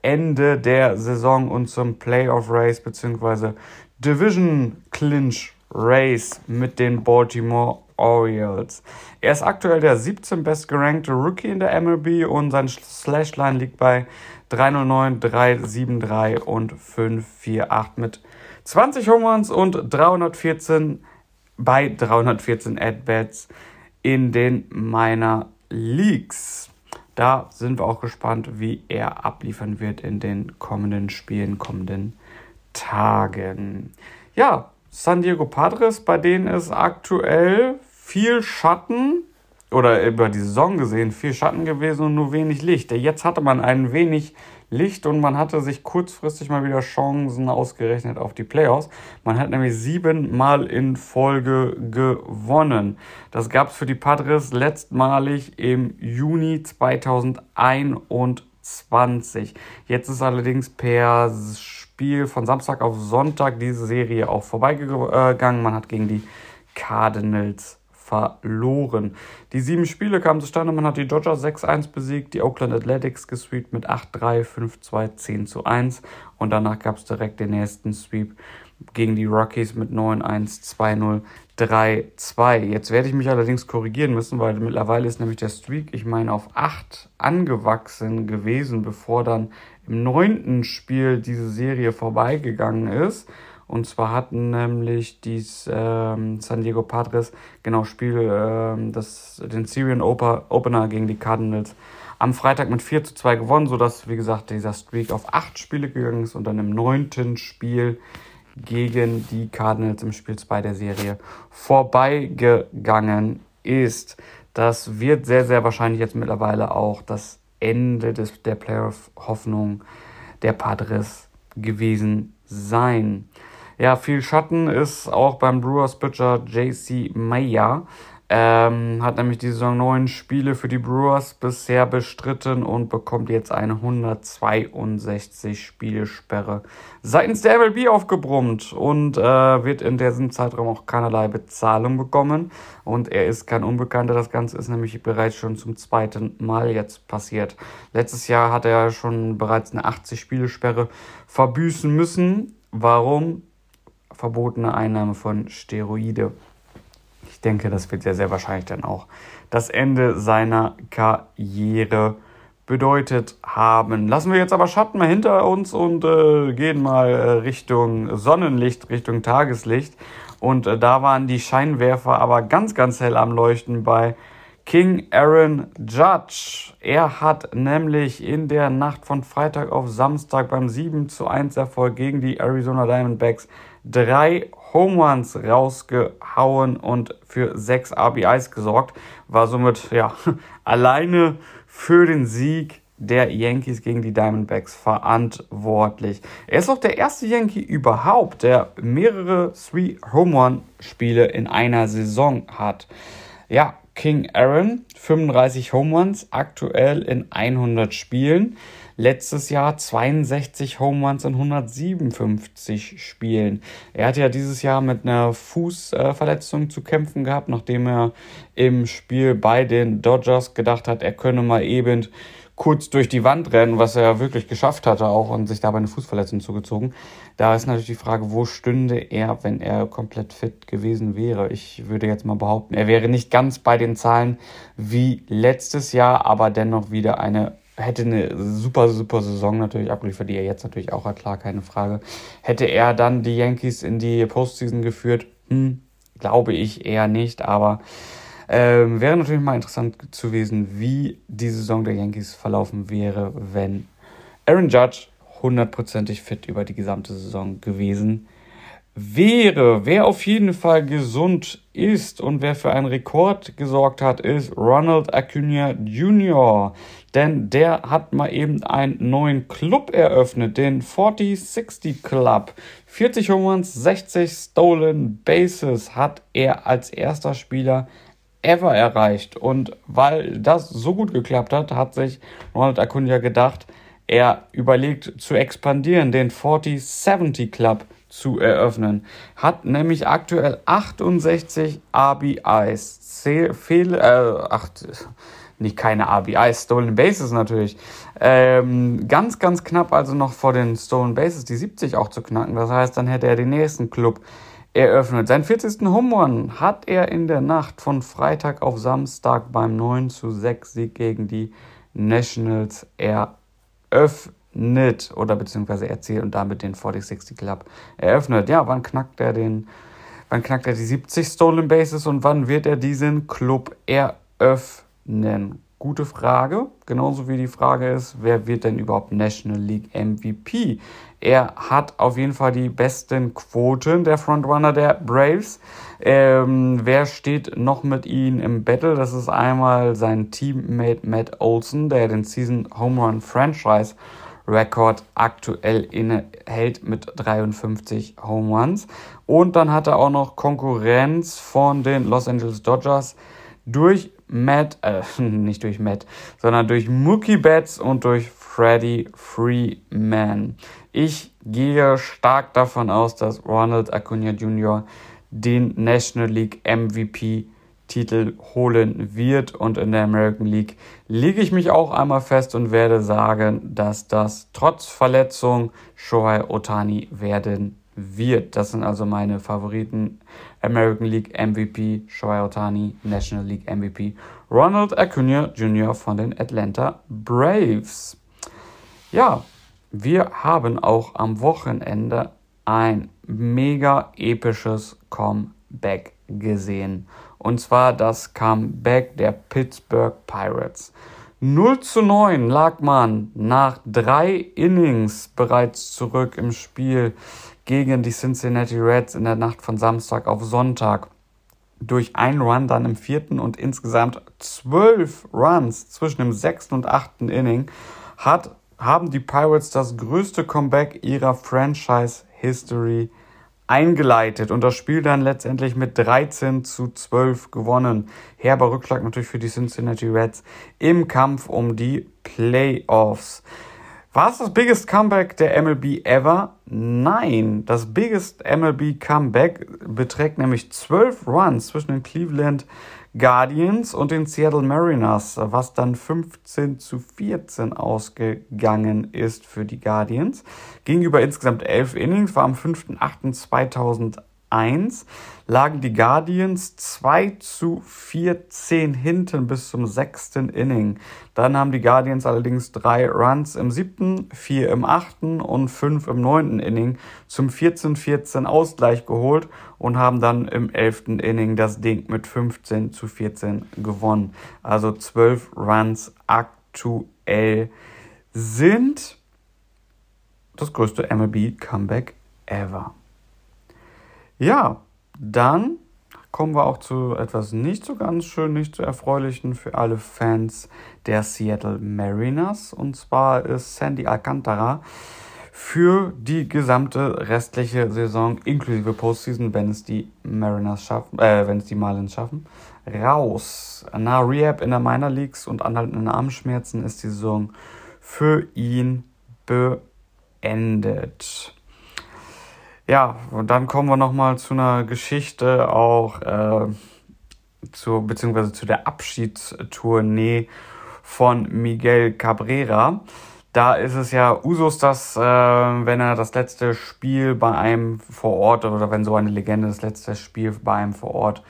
Ende der Saison und zum Playoff Race bzw. Division Clinch Race mit den Baltimore Orioles. Er ist aktuell der 17 bestgerankte Rookie in der MLB und sein Slashline liegt bei 309, 373 und 548 mit 20 Home Runs und 314 bei 314 At-Bats in den Minor Leagues. Da sind wir auch gespannt, wie er abliefern wird in den kommenden Spielen, kommenden Tagen. Ja, San Diego Padres, bei denen ist aktuell viel Schatten oder über die Saison gesehen viel Schatten gewesen und nur wenig Licht. Jetzt hatte man ein wenig Licht und man hatte sich kurzfristig mal wieder Chancen ausgerechnet auf die Playoffs. Man hat nämlich siebenmal in Folge gewonnen. Das gab es für die Padres letztmalig im Juni 2021. Jetzt ist allerdings per Spiel von Samstag auf Sonntag diese Serie auch vorbeigegangen. Man hat gegen die Cardinals verloren. Die sieben Spiele kamen zustande. Man hat die Dodgers 6-1 besiegt, die Oakland Athletics gesweept mit 8-3, 5-2, 10-1 und danach gab es direkt den nächsten Sweep gegen die Rockies mit 9-1, 2-0, 3-2. Jetzt werde ich mich allerdings korrigieren müssen, weil mittlerweile ist nämlich der Streak, ich meine, auf 8 angewachsen gewesen, bevor dann im neunten Spiel diese Serie vorbeigegangen ist. Und zwar hatten nämlich die ähm, San Diego Padres genau Spiel, ähm, das, den Syrian Opener gegen die Cardinals am Freitag mit 4 zu 2 gewonnen, sodass, wie gesagt, dieser Streak auf 8 Spiele gegangen ist und dann im neunten Spiel gegen die Cardinals im Spiel 2 der Serie vorbeigegangen ist. Das wird sehr, sehr wahrscheinlich jetzt mittlerweile auch das Ende des, der Playoff-Hoffnung der Padres gewesen sein. Ja, viel Schatten ist auch beim Brewers Pitcher JC Meyer. Ähm, hat nämlich die Saison neun Spiele für die Brewers bisher bestritten und bekommt jetzt eine 162 Spielsperre seitens der MLB aufgebrummt und äh, wird in diesem Zeitraum auch keinerlei Bezahlung bekommen. Und er ist kein Unbekannter. Das Ganze ist nämlich bereits schon zum zweiten Mal jetzt passiert. Letztes Jahr hat er schon bereits eine 80 Spielsperre verbüßen müssen. Warum? Verbotene Einnahme von Steroide denke, das wird ja sehr wahrscheinlich dann auch das Ende seiner Karriere bedeutet haben. Lassen wir jetzt aber Schatten mal hinter uns und äh, gehen mal äh, Richtung Sonnenlicht, Richtung Tageslicht. Und äh, da waren die Scheinwerfer aber ganz, ganz hell am Leuchten bei King Aaron Judge. Er hat nämlich in der Nacht von Freitag auf Samstag beim 7 zu 1 Erfolg gegen die Arizona Diamondbacks drei Home Runs rausgehauen und für sechs RBIs gesorgt. War somit ja alleine für den Sieg der Yankees gegen die Diamondbacks verantwortlich. Er ist auch der erste Yankee überhaupt, der mehrere Three Home Run Spiele in einer Saison hat. Ja, King Aaron, 35 Home Runs, aktuell in 100 Spielen. Letztes Jahr 62 Home Runs in 157 Spielen. Er hatte ja dieses Jahr mit einer Fußverletzung zu kämpfen gehabt, nachdem er im Spiel bei den Dodgers gedacht hat, er könne mal eben kurz durch die Wand rennen, was er wirklich geschafft hatte auch und sich dabei eine Fußverletzung zugezogen. Da ist natürlich die Frage, wo stünde er, wenn er komplett fit gewesen wäre. Ich würde jetzt mal behaupten, er wäre nicht ganz bei den Zahlen wie letztes Jahr, aber dennoch wieder eine hätte eine super, super Saison natürlich abgeliefert, die er jetzt natürlich auch hat, klar, keine Frage. Hätte er dann die Yankees in die Postseason geführt? Hm, glaube ich eher nicht, aber ähm, wäre natürlich mal interessant zu wissen, wie die Saison der Yankees verlaufen wäre, wenn Aaron Judge hundertprozentig fit über die gesamte Saison gewesen wäre. Wer auf jeden Fall gesund ist und wer für einen Rekord gesorgt hat, ist Ronald Acuna Jr. Denn der hat mal eben einen neuen Club eröffnet, den 4060 Club. 40 Home Runs, 60 Stolen Bases hat er als erster Spieler ever erreicht. Und weil das so gut geklappt hat, hat sich Ronald Acuna gedacht, er überlegt zu expandieren, den 4070 Club zu eröffnen. Hat nämlich aktuell 68 RBIs. Fehl, äh, ach, nicht keine RBIs, Stolen Bases natürlich. Ähm, ganz, ganz knapp also noch vor den Stolen Bases die 70 auch zu knacken. Das heißt, dann hätte er den nächsten Club eröffnet. Seinen 40. Home Run hat er in der Nacht von Freitag auf Samstag beim 9 zu 6 Sieg gegen die Nationals eröffnet oder beziehungsweise erzielt und damit den 4060 Club eröffnet. Ja, wann knackt er den, wann knackt er die 70 Stolen Bases und wann wird er diesen Club eröffnen? Gute Frage. Genauso wie die Frage ist, wer wird denn überhaupt National League MVP? Er hat auf jeden Fall die besten Quoten, der Frontrunner der Braves. Ähm, wer steht noch mit ihm im Battle? Das ist einmal sein Teammate Matt Olson, der den Season Home Run Franchise Rekord aktuell innehält mit 53 Home Runs. Und dann hat er auch noch Konkurrenz von den Los Angeles Dodgers durch Matt, äh, nicht durch Matt, sondern durch Mookie Betts und durch Freddie Freeman. Ich gehe stark davon aus, dass Ronald Acuna Jr. den National League MVP Titel holen wird und in der American League lege ich mich auch einmal fest und werde sagen, dass das trotz Verletzung Shohei Otani werden wird. Das sind also meine Favoriten. American League MVP Shohei Otani, National League MVP Ronald Acuna Jr. von den Atlanta Braves. Ja, wir haben auch am Wochenende ein mega episches Comeback gesehen. Und zwar das Comeback der Pittsburgh Pirates. 0 zu 9 lag man nach drei Innings bereits zurück im Spiel gegen die Cincinnati Reds in der Nacht von Samstag auf Sonntag. Durch einen Run dann im vierten und insgesamt zwölf Runs zwischen dem sechsten und achten Inning hat, haben die Pirates das größte Comeback ihrer Franchise History eingeleitet und das Spiel dann letztendlich mit 13 zu 12 gewonnen. Herber Rückschlag natürlich für die Cincinnati Reds im Kampf um die Playoffs. War es das biggest Comeback der MLB ever? Nein, das biggest MLB Comeback beträgt nämlich 12 Runs zwischen den Cleveland Guardians und den Seattle Mariners, was dann 15 zu 14 ausgegangen ist für die Guardians. Gegenüber insgesamt 11 Innings war am 5.8.2001 1 lagen die Guardians 2 zu 14 hinten bis zum sechsten Inning. Dann haben die Guardians allerdings drei Runs im siebten, vier im achten und fünf im neunten Inning zum 14-14 Ausgleich geholt und haben dann im elften Inning das Ding mit 15 zu 14 gewonnen. Also 12 Runs aktuell sind das größte MLB Comeback ever. Ja, dann kommen wir auch zu etwas nicht so ganz schön, nicht so erfreulichen für alle Fans der Seattle Mariners. Und zwar ist Sandy Alcantara für die gesamte restliche Saison inklusive Postseason, wenn es die Mariners schaffen, äh, wenn es die Marlins schaffen, raus. Nach Rehab in der Minor Leagues und anhaltenden Armschmerzen ist die Saison für ihn beendet. Ja, und dann kommen wir nochmal zu einer Geschichte auch äh, zu, beziehungsweise zu der Abschiedstournee von Miguel Cabrera. Da ist es ja Usus, dass äh, wenn er das letzte Spiel bei einem vor Ort oder wenn so eine Legende das letzte Spiel bei einem vor Ort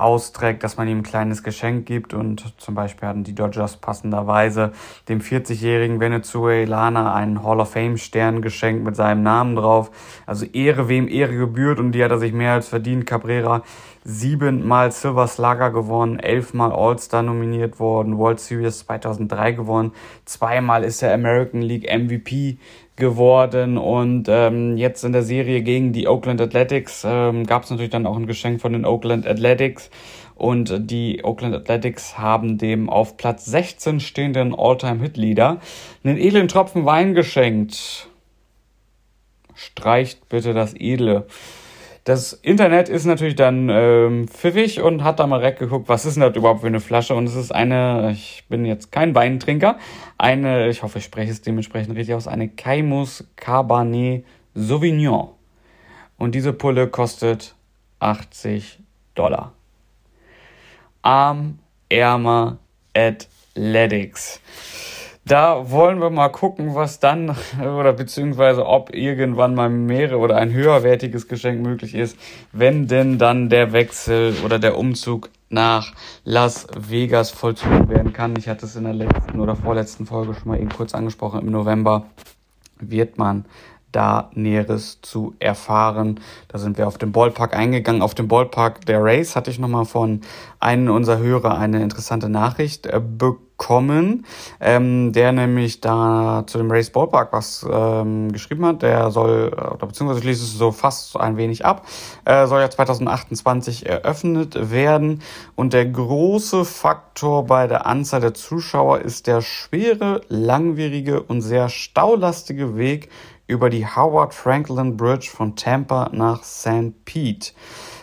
austrägt, dass man ihm ein kleines Geschenk gibt und zum Beispiel hatten die Dodgers passenderweise dem 40-jährigen Venezuelaner einen Hall of Fame Stern geschenkt mit seinem Namen drauf. Also Ehre wem Ehre gebührt und die hat er sich mehr als verdient. Cabrera siebenmal Silver Slugger gewonnen, elfmal All-Star nominiert worden, World Series 2003 gewonnen, zweimal ist er American League MVP geworden und ähm, jetzt in der Serie gegen die Oakland Athletics ähm, gab es natürlich dann auch ein Geschenk von den Oakland Athletics und die Oakland Athletics haben dem auf Platz 16 stehenden All-Time-Hit-Leader einen edlen Tropfen Wein geschenkt. Streicht bitte das Edle. Das Internet ist natürlich dann ähm, pfiffig und hat da mal direkt geguckt, was ist denn das überhaupt für eine Flasche? Und es ist eine, ich bin jetzt kein Weintrinker, eine, ich hoffe, ich spreche es dementsprechend richtig aus, eine Caimus Cabernet Sauvignon. Und diese Pulle kostet 80 Dollar. Arm, Ärmer, Athletics. Da wollen wir mal gucken, was dann oder beziehungsweise ob irgendwann mal mehrere oder ein höherwertiges Geschenk möglich ist, wenn denn dann der Wechsel oder der Umzug nach Las Vegas vollzogen werden kann. Ich hatte es in der letzten oder vorletzten Folge schon mal eben kurz angesprochen. Im November wird man da Näheres zu erfahren. Da sind wir auf den Ballpark eingegangen. Auf dem Ballpark der Race hatte ich nochmal von einem unserer Hörer eine interessante Nachricht äh, bekommen, ähm, der nämlich da zu dem Race Ballpark was ähm, geschrieben hat. Der soll, äh, oder beziehungsweise schließt es so fast ein wenig ab, äh, soll ja 2028 eröffnet werden. Und der große Faktor bei der Anzahl der Zuschauer ist der schwere, langwierige und sehr staulastige Weg über die Howard Franklin Bridge von Tampa nach St. Pete.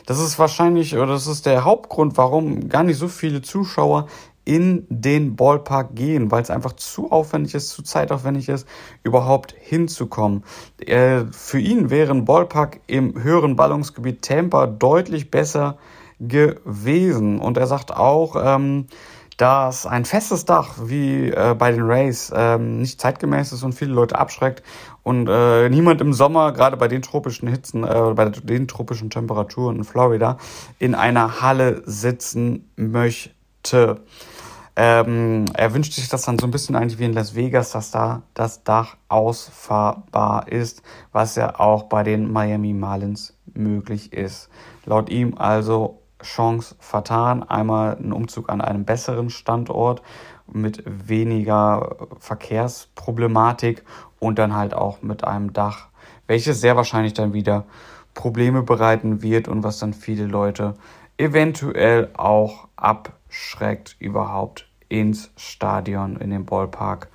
Das ist wahrscheinlich, oder das ist der Hauptgrund, warum gar nicht so viele Zuschauer in den Ballpark gehen, weil es einfach zu aufwendig ist, zu zeitaufwendig ist, überhaupt hinzukommen. Äh, für ihn wäre ein Ballpark im höheren Ballungsgebiet Tampa deutlich besser gewesen. Und er sagt auch, ähm, dass ein festes Dach wie äh, bei den Rays ähm, nicht zeitgemäß ist und viele Leute abschreckt und äh, niemand im Sommer, gerade bei den tropischen Hitzen, äh, bei den tropischen Temperaturen in Florida, in einer Halle sitzen möchte. Ähm, er wünscht sich das dann so ein bisschen eigentlich wie in Las Vegas, dass da das Dach ausfahrbar ist, was ja auch bei den Miami Marlins möglich ist. Laut ihm also Chance vertan. Einmal ein Umzug an einem besseren Standort mit weniger Verkehrsproblematik und dann halt auch mit einem Dach, welches sehr wahrscheinlich dann wieder Probleme bereiten wird und was dann viele Leute eventuell auch abschreckt, überhaupt ins Stadion, in den Ballpark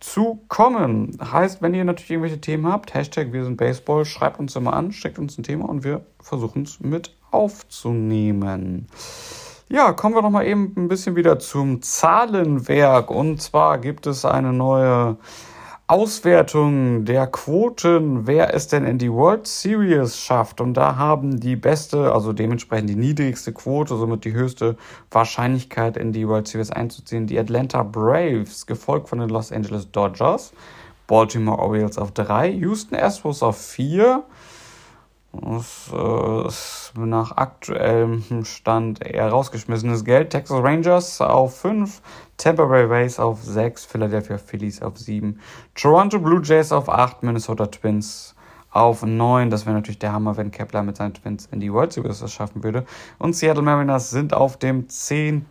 zu kommen. Heißt, wenn ihr natürlich irgendwelche Themen habt, Hashtag wir sind Baseball, schreibt uns immer an, schickt uns ein Thema und wir versuchen es mit aufzunehmen. Ja, kommen wir noch mal eben ein bisschen wieder zum Zahlenwerk. Und zwar gibt es eine neue Auswertung der Quoten, wer es denn in die World Series schafft. Und da haben die beste, also dementsprechend die niedrigste Quote, somit die höchste Wahrscheinlichkeit in die World Series einzuziehen, die Atlanta Braves, gefolgt von den Los Angeles Dodgers, Baltimore Orioles auf 3, Houston Astros auf 4, das äh, ist nach aktuellem Stand eher rausgeschmissenes Geld. Texas Rangers auf 5, Tampa Bay Rays auf 6, Philadelphia Phillies auf 7, Toronto Blue Jays auf 8, Minnesota Twins auf 9. Das wäre natürlich der Hammer, wenn Kepler mit seinen Twins in die World Series das schaffen würde. Und Seattle Mariners sind auf dem 10.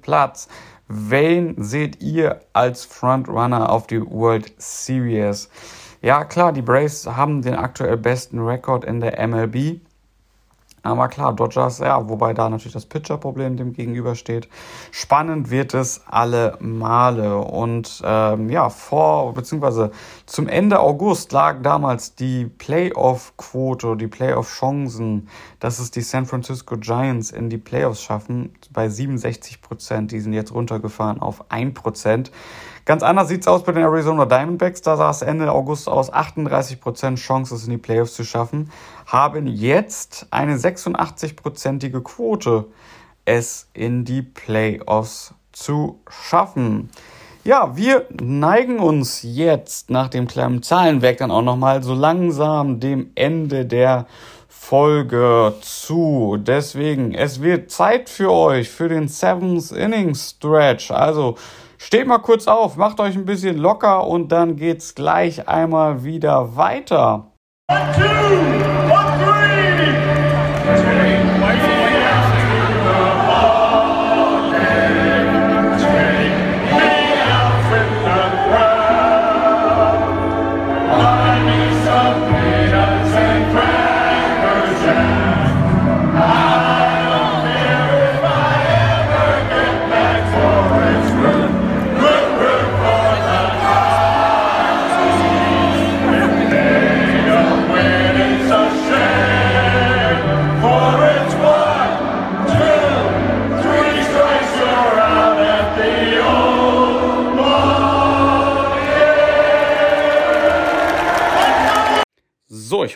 Platz. Wen seht ihr als Frontrunner auf die World Series? Ja, klar, die Braves haben den aktuell besten Rekord in der MLB. Aber klar, Dodgers, ja, wobei da natürlich das Pitcher-Problem dem gegenübersteht. Spannend wird es alle Male. Und ähm, ja, vor, beziehungsweise zum Ende August lag damals die Playoff-Quote, die Playoff-Chancen, dass es die San Francisco Giants in die Playoffs schaffen, bei 67 Prozent. Die sind jetzt runtergefahren auf 1 Prozent. Ganz anders sieht es aus bei den Arizona Diamondbacks. Da sah es Ende August aus 38% Chance, es in die Playoffs zu schaffen. Haben jetzt eine 86%ige Quote, es in die Playoffs zu schaffen. Ja, wir neigen uns jetzt nach dem kleinen Zahlenwerk dann auch nochmal so langsam dem Ende der Folge zu. Deswegen, es wird Zeit für euch für den Seventh Inning Stretch. Also steht mal kurz auf, macht euch ein bisschen locker und dann geht's gleich einmal wieder weiter. Two,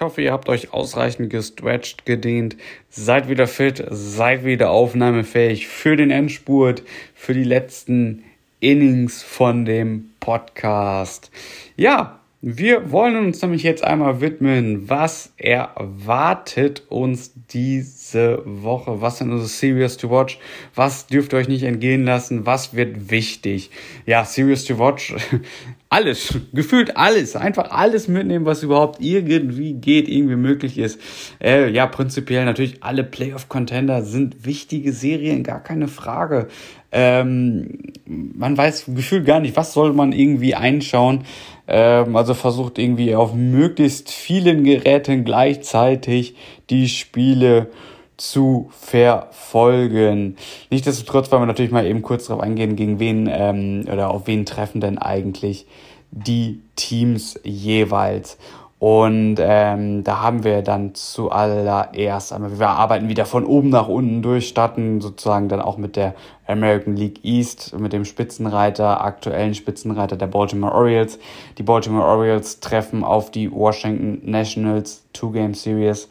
hoffe, ihr habt euch ausreichend gestretched, gedehnt, seid wieder fit, seid wieder aufnahmefähig für den Endspurt, für die letzten Innings von dem Podcast. Ja, wir wollen uns nämlich jetzt einmal widmen, was erwartet uns diese Woche? Was sind unsere Series to Watch? Was dürft ihr euch nicht entgehen lassen? Was wird wichtig? Ja, Series to Watch, alles, gefühlt alles, einfach alles mitnehmen, was überhaupt irgendwie geht, irgendwie möglich ist. Äh, ja, prinzipiell natürlich alle Playoff-Contender sind wichtige Serien, gar keine Frage. Ähm, man weiß gefühlt gar nicht, was soll man irgendwie einschauen. Ähm, also versucht irgendwie auf möglichst vielen Geräten gleichzeitig die Spiele zu verfolgen. Nichtsdestotrotz wollen wir natürlich mal eben kurz darauf eingehen, gegen wen ähm, oder auf wen treffen denn eigentlich die Teams jeweils. Und ähm, da haben wir dann zuallererst einmal, wir arbeiten wieder von oben nach unten durch, starten sozusagen dann auch mit der American League East, mit dem Spitzenreiter, aktuellen Spitzenreiter der Baltimore Orioles. Die Baltimore Orioles treffen auf die Washington Nationals Two-Game Series.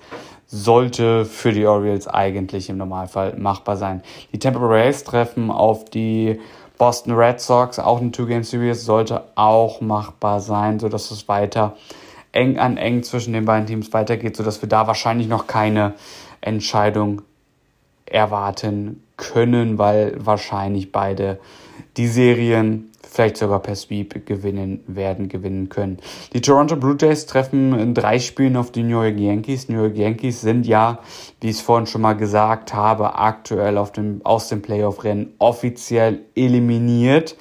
Sollte für die Orioles eigentlich im Normalfall machbar sein. Die Tampa Bay Rays treffen auf die Boston Red Sox, auch eine Two-Game Series, sollte auch machbar sein, sodass es weiter eng an eng zwischen den beiden Teams weitergeht, sodass wir da wahrscheinlich noch keine Entscheidung erwarten können, weil wahrscheinlich beide die Serien vielleicht sogar per Sweep gewinnen werden, gewinnen können. Die Toronto Blue Jays treffen in drei Spielen auf die New York Yankees. New York Yankees sind ja, wie ich es vorhin schon mal gesagt habe, aktuell auf dem, aus dem Playoff-Rennen offiziell eliminiert.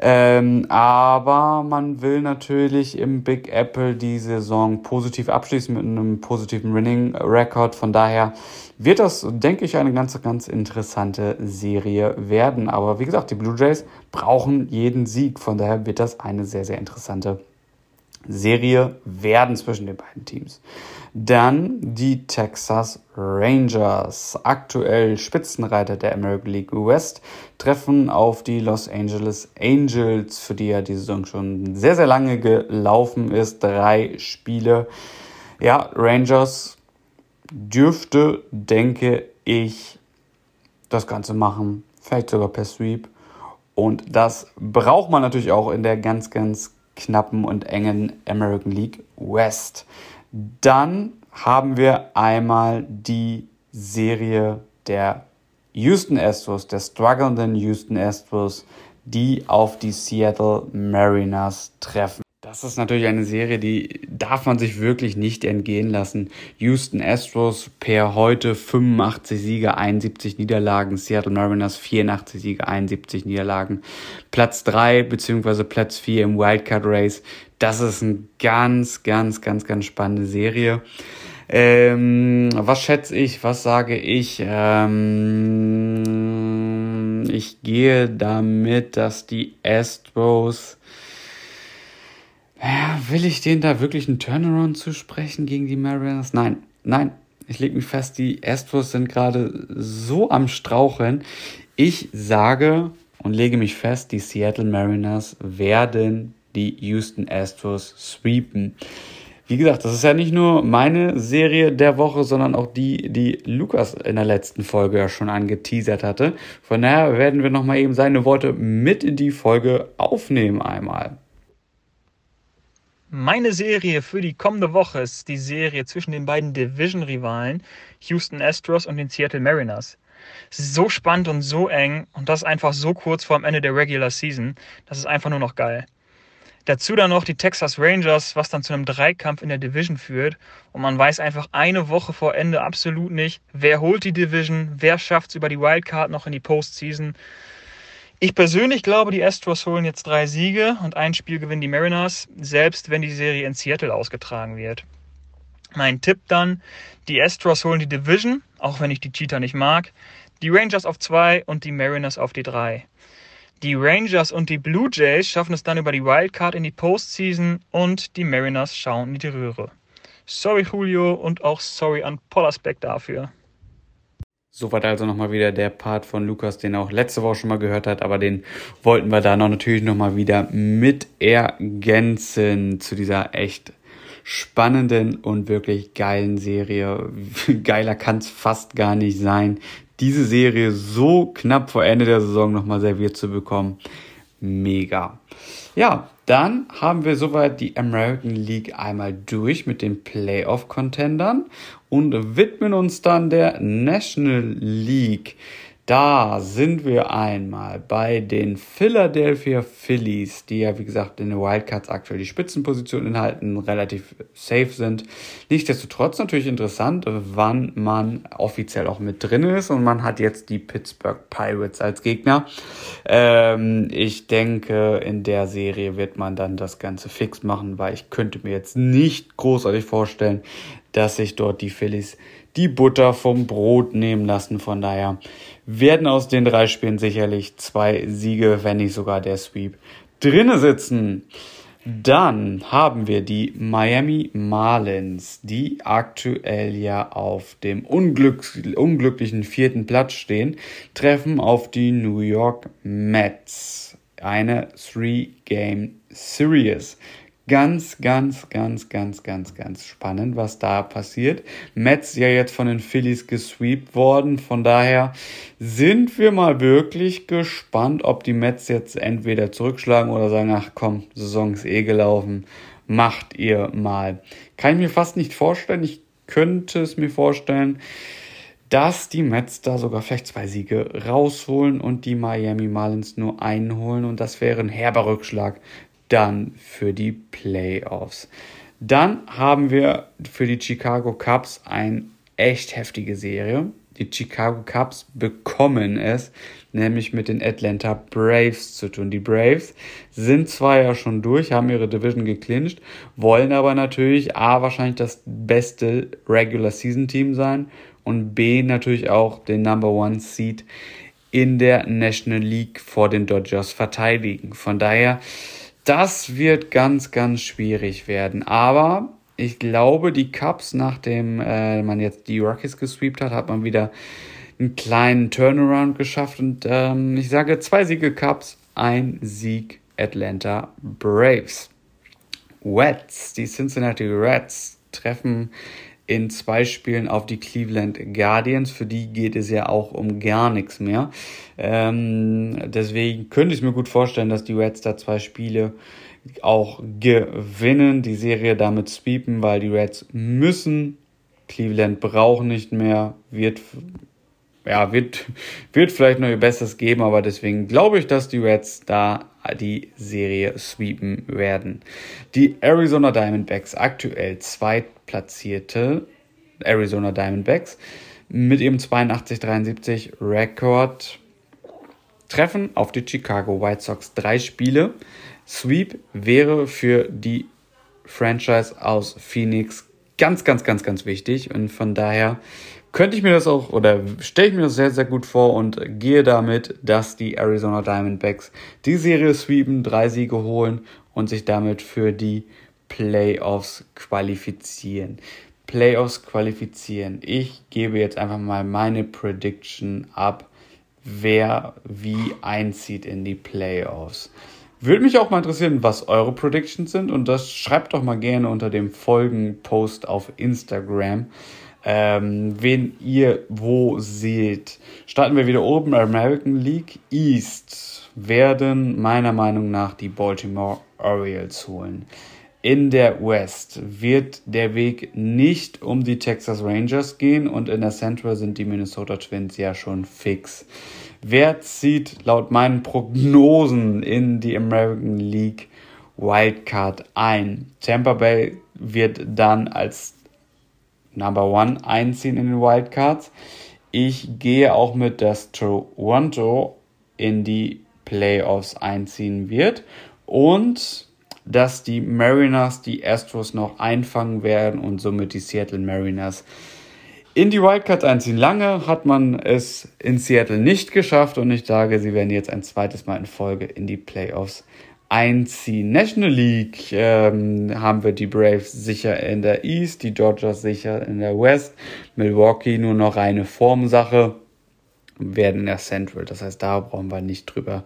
Ähm, aber man will natürlich im Big Apple die Saison positiv abschließen mit einem positiven Winning Record. Von daher wird das, denke ich, eine ganz, ganz interessante Serie werden. Aber wie gesagt, die Blue Jays brauchen jeden Sieg. Von daher wird das eine sehr, sehr interessante Serie werden zwischen den beiden Teams. Dann die Texas Rangers, aktuell Spitzenreiter der American League West, treffen auf die Los Angeles Angels, für die ja die Saison schon sehr, sehr lange gelaufen ist. Drei Spiele. Ja, Rangers dürfte, denke ich, das Ganze machen. Vielleicht sogar per Sweep. Und das braucht man natürlich auch in der ganz, ganz knappen und engen American League West. Dann haben wir einmal die Serie der Houston Astros, der strugglenden Houston Astros, die auf die Seattle Mariners treffen. Das ist natürlich eine Serie, die darf man sich wirklich nicht entgehen lassen. Houston Astros per heute 85 Siege, 71 Niederlagen, Seattle Mariners 84 Siege, 71 Niederlagen. Platz 3 bzw. Platz 4 im Wildcard Race. Das ist eine ganz, ganz, ganz, ganz spannende Serie. Ähm, was schätze ich? Was sage ich? Ähm, ich gehe damit, dass die Astros ja, will ich denen da wirklich einen Turnaround zusprechen gegen die Mariners? Nein, nein. Ich lege mich fest, die Astros sind gerade so am Straucheln. Ich sage, und lege mich fest, die Seattle Mariners werden die Houston Astros sweepen. Wie gesagt, das ist ja nicht nur meine Serie der Woche, sondern auch die, die Lukas in der letzten Folge ja schon angeteasert hatte. Von daher werden wir nochmal eben seine Worte mit in die Folge aufnehmen einmal. Meine Serie für die kommende Woche ist die Serie zwischen den beiden Division-Rivalen Houston Astros und den Seattle Mariners. So spannend und so eng und das einfach so kurz vor dem Ende der Regular Season. Das ist einfach nur noch geil. Dazu dann noch die Texas Rangers, was dann zu einem Dreikampf in der Division führt. Und man weiß einfach eine Woche vor Ende absolut nicht, wer holt die Division, wer schafft es über die Wildcard noch in die Postseason. Ich persönlich glaube, die Astros holen jetzt drei Siege und ein Spiel gewinnen die Mariners, selbst wenn die Serie in Seattle ausgetragen wird. Mein Tipp dann, die Astros holen die Division, auch wenn ich die Cheetah nicht mag, die Rangers auf zwei und die Mariners auf die drei. Die Rangers und die Blue Jays schaffen es dann über die Wildcard in die Postseason und die Mariners schauen in die Röhre. Sorry Julio und auch sorry an Pollersbeck dafür. Soweit also nochmal wieder der Part von Lukas, den er auch letzte Woche schon mal gehört hat, aber den wollten wir da noch natürlich nochmal wieder mit ergänzen zu dieser echt spannenden und wirklich geilen Serie. Geiler kann es fast gar nicht sein, diese Serie so knapp vor Ende der Saison nochmal serviert zu bekommen. Mega. Ja, dann haben wir soweit die American League einmal durch mit den Playoff-Contendern und widmen uns dann der National League. Da sind wir einmal bei den Philadelphia Phillies, die ja wie gesagt in den Wildcards aktuell die Spitzenposition inhalten, relativ safe sind. Nichtsdestotrotz natürlich interessant, wann man offiziell auch mit drin ist und man hat jetzt die Pittsburgh Pirates als Gegner. Ähm, ich denke, in der Serie wird man dann das Ganze fix machen, weil ich könnte mir jetzt nicht großartig vorstellen, dass sich dort die Phillies die Butter vom Brot nehmen lassen. Von daher werden aus den drei Spielen sicherlich zwei Siege, wenn nicht sogar der Sweep, drinne sitzen. Dann haben wir die Miami Marlins, die aktuell ja auf dem unglück unglücklichen vierten Platz stehen, treffen auf die New York Mets. Eine Three-Game Series ganz, ganz, ganz, ganz, ganz, ganz spannend, was da passiert. Mets ja jetzt von den Phillies gesweept worden. Von daher sind wir mal wirklich gespannt, ob die Mets jetzt entweder zurückschlagen oder sagen, ach komm, Saison ist eh gelaufen, macht ihr mal. Kann ich mir fast nicht vorstellen. Ich könnte es mir vorstellen, dass die Mets da sogar vielleicht zwei Siege rausholen und die Miami Marlins nur einholen und das wäre ein herber Rückschlag dann für die Playoffs. Dann haben wir für die Chicago Cubs eine echt heftige Serie. Die Chicago Cubs bekommen es nämlich mit den Atlanta Braves zu tun. Die Braves sind zwar ja schon durch, haben ihre Division geclincht, wollen aber natürlich A wahrscheinlich das beste Regular Season Team sein und B natürlich auch den Number One Seed in der National League vor den Dodgers verteidigen. Von daher das wird ganz, ganz schwierig werden. Aber ich glaube, die Cups, nachdem äh, man jetzt die Rockies gesweept hat, hat man wieder einen kleinen Turnaround geschafft. Und ähm, ich sage zwei Siege Cups, ein Sieg Atlanta Braves. Reds, die Cincinnati Reds treffen in zwei Spielen auf die Cleveland Guardians. Für die geht es ja auch um gar nichts mehr. Ähm, deswegen könnte ich mir gut vorstellen, dass die Reds da zwei Spiele auch gewinnen, die Serie damit sweepen, weil die Reds müssen. Cleveland brauchen nicht mehr, wird ja, wird, wird vielleicht noch ihr Bestes geben, aber deswegen glaube ich, dass die Reds da die Serie sweepen werden. Die Arizona Diamondbacks, aktuell zweitplatzierte Arizona Diamondbacks, mit ihrem 82-73 Rekord treffen auf die Chicago White Sox drei Spiele. Sweep wäre für die Franchise aus Phoenix ganz, ganz, ganz, ganz wichtig und von daher könnte ich mir das auch oder stelle ich mir das sehr, sehr gut vor und gehe damit, dass die Arizona Diamondbacks die Serie sweepen, drei Siege holen und sich damit für die Playoffs qualifizieren. Playoffs qualifizieren. Ich gebe jetzt einfach mal meine Prediction ab, wer wie einzieht in die Playoffs. Würde mich auch mal interessieren, was eure Predictions sind und das schreibt doch mal gerne unter dem Folgenpost auf Instagram, ähm, wen ihr wo seht. Starten wir wieder oben, American League East werden meiner Meinung nach die Baltimore Orioles holen. In der West wird der Weg nicht um die Texas Rangers gehen und in der Central sind die Minnesota Twins ja schon fix. Wer zieht laut meinen Prognosen in die American League Wildcard ein? Tampa Bay wird dann als Number One einziehen in den Wildcards. Ich gehe auch mit, dass Toronto in die Playoffs einziehen wird und dass die Mariners die Astros noch einfangen werden und somit die Seattle Mariners in die Wildcards einziehen. Lange hat man es in Seattle nicht geschafft und ich sage, sie werden jetzt ein zweites Mal in Folge in die Playoffs einziehen. National League ähm, haben wir die Braves sicher in der East, die Dodgers sicher in der West, Milwaukee nur noch reine Formsache, werden in der Central. Das heißt, da brauchen wir nicht drüber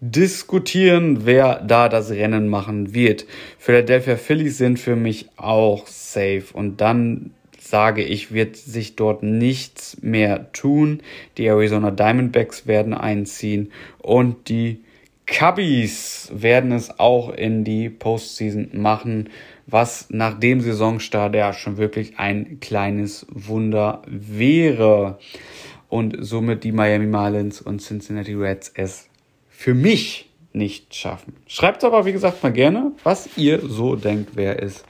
diskutieren, wer da das Rennen machen wird. Philadelphia Phillies sind für mich auch safe und dann sage ich, wird sich dort nichts mehr tun. Die Arizona Diamondbacks werden einziehen und die Cubbies werden es auch in die Postseason machen, was nach dem Saisonstart ja schon wirklich ein kleines Wunder wäre. Und somit die Miami Marlins und Cincinnati Reds es für mich nicht schaffen. Schreibt aber, wie gesagt, mal gerne, was ihr so denkt, wer es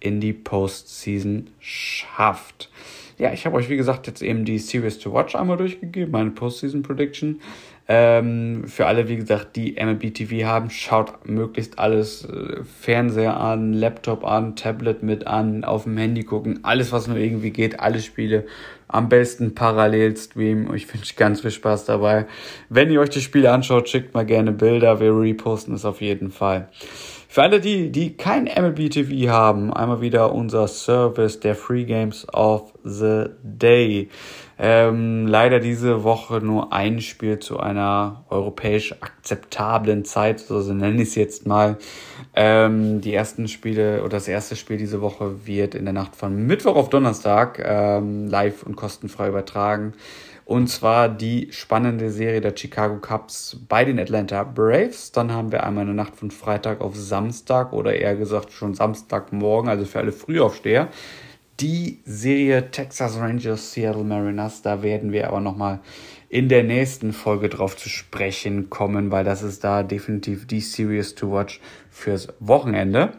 in die Postseason schafft. Ja, ich habe euch, wie gesagt, jetzt eben die Series to Watch einmal durchgegeben, meine Postseason Prediction. Ähm, für alle, wie gesagt, die MLB TV haben, schaut möglichst alles äh, Fernseher an, Laptop an, Tablet mit an, auf dem Handy gucken, alles, was nur irgendwie geht, alle Spiele am besten parallel streamen. Ich wünsche ganz viel Spaß dabei. Wenn ihr euch die Spiele anschaut, schickt mal gerne Bilder, wir reposten es auf jeden Fall. Für alle die, die kein MLB TV haben, einmal wieder unser Service der Free Games of the Day. Ähm, leider diese Woche nur ein Spiel zu einer europäisch akzeptablen Zeit, so also nenne ich es jetzt mal. Ähm, die ersten Spiele oder das erste Spiel diese Woche wird in der Nacht von Mittwoch auf Donnerstag ähm, live und kostenfrei übertragen. Und zwar die spannende Serie der Chicago Cubs bei den Atlanta Braves. Dann haben wir einmal eine Nacht von Freitag auf Samstag oder eher gesagt schon Samstagmorgen, also für alle Frühaufsteher. Die Serie Texas Rangers Seattle Mariners. Da werden wir aber nochmal in der nächsten Folge drauf zu sprechen kommen, weil das ist da definitiv die Series to watch fürs Wochenende.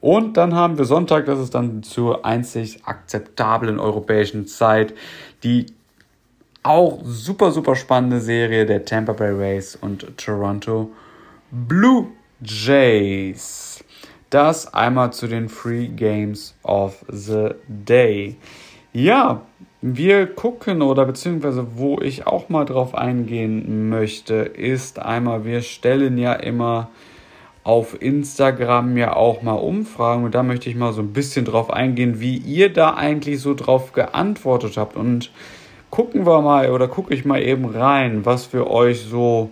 Und dann haben wir Sonntag, das ist dann zur einzig akzeptablen europäischen Zeit, die auch super, super spannende Serie der Tampa Bay Rays und Toronto Blue Jays. Das einmal zu den Free Games of the Day. Ja, wir gucken oder beziehungsweise wo ich auch mal drauf eingehen möchte, ist einmal, wir stellen ja immer auf Instagram ja auch mal Umfragen und da möchte ich mal so ein bisschen drauf eingehen, wie ihr da eigentlich so drauf geantwortet habt und gucken wir mal oder gucke ich mal eben rein, was wir euch so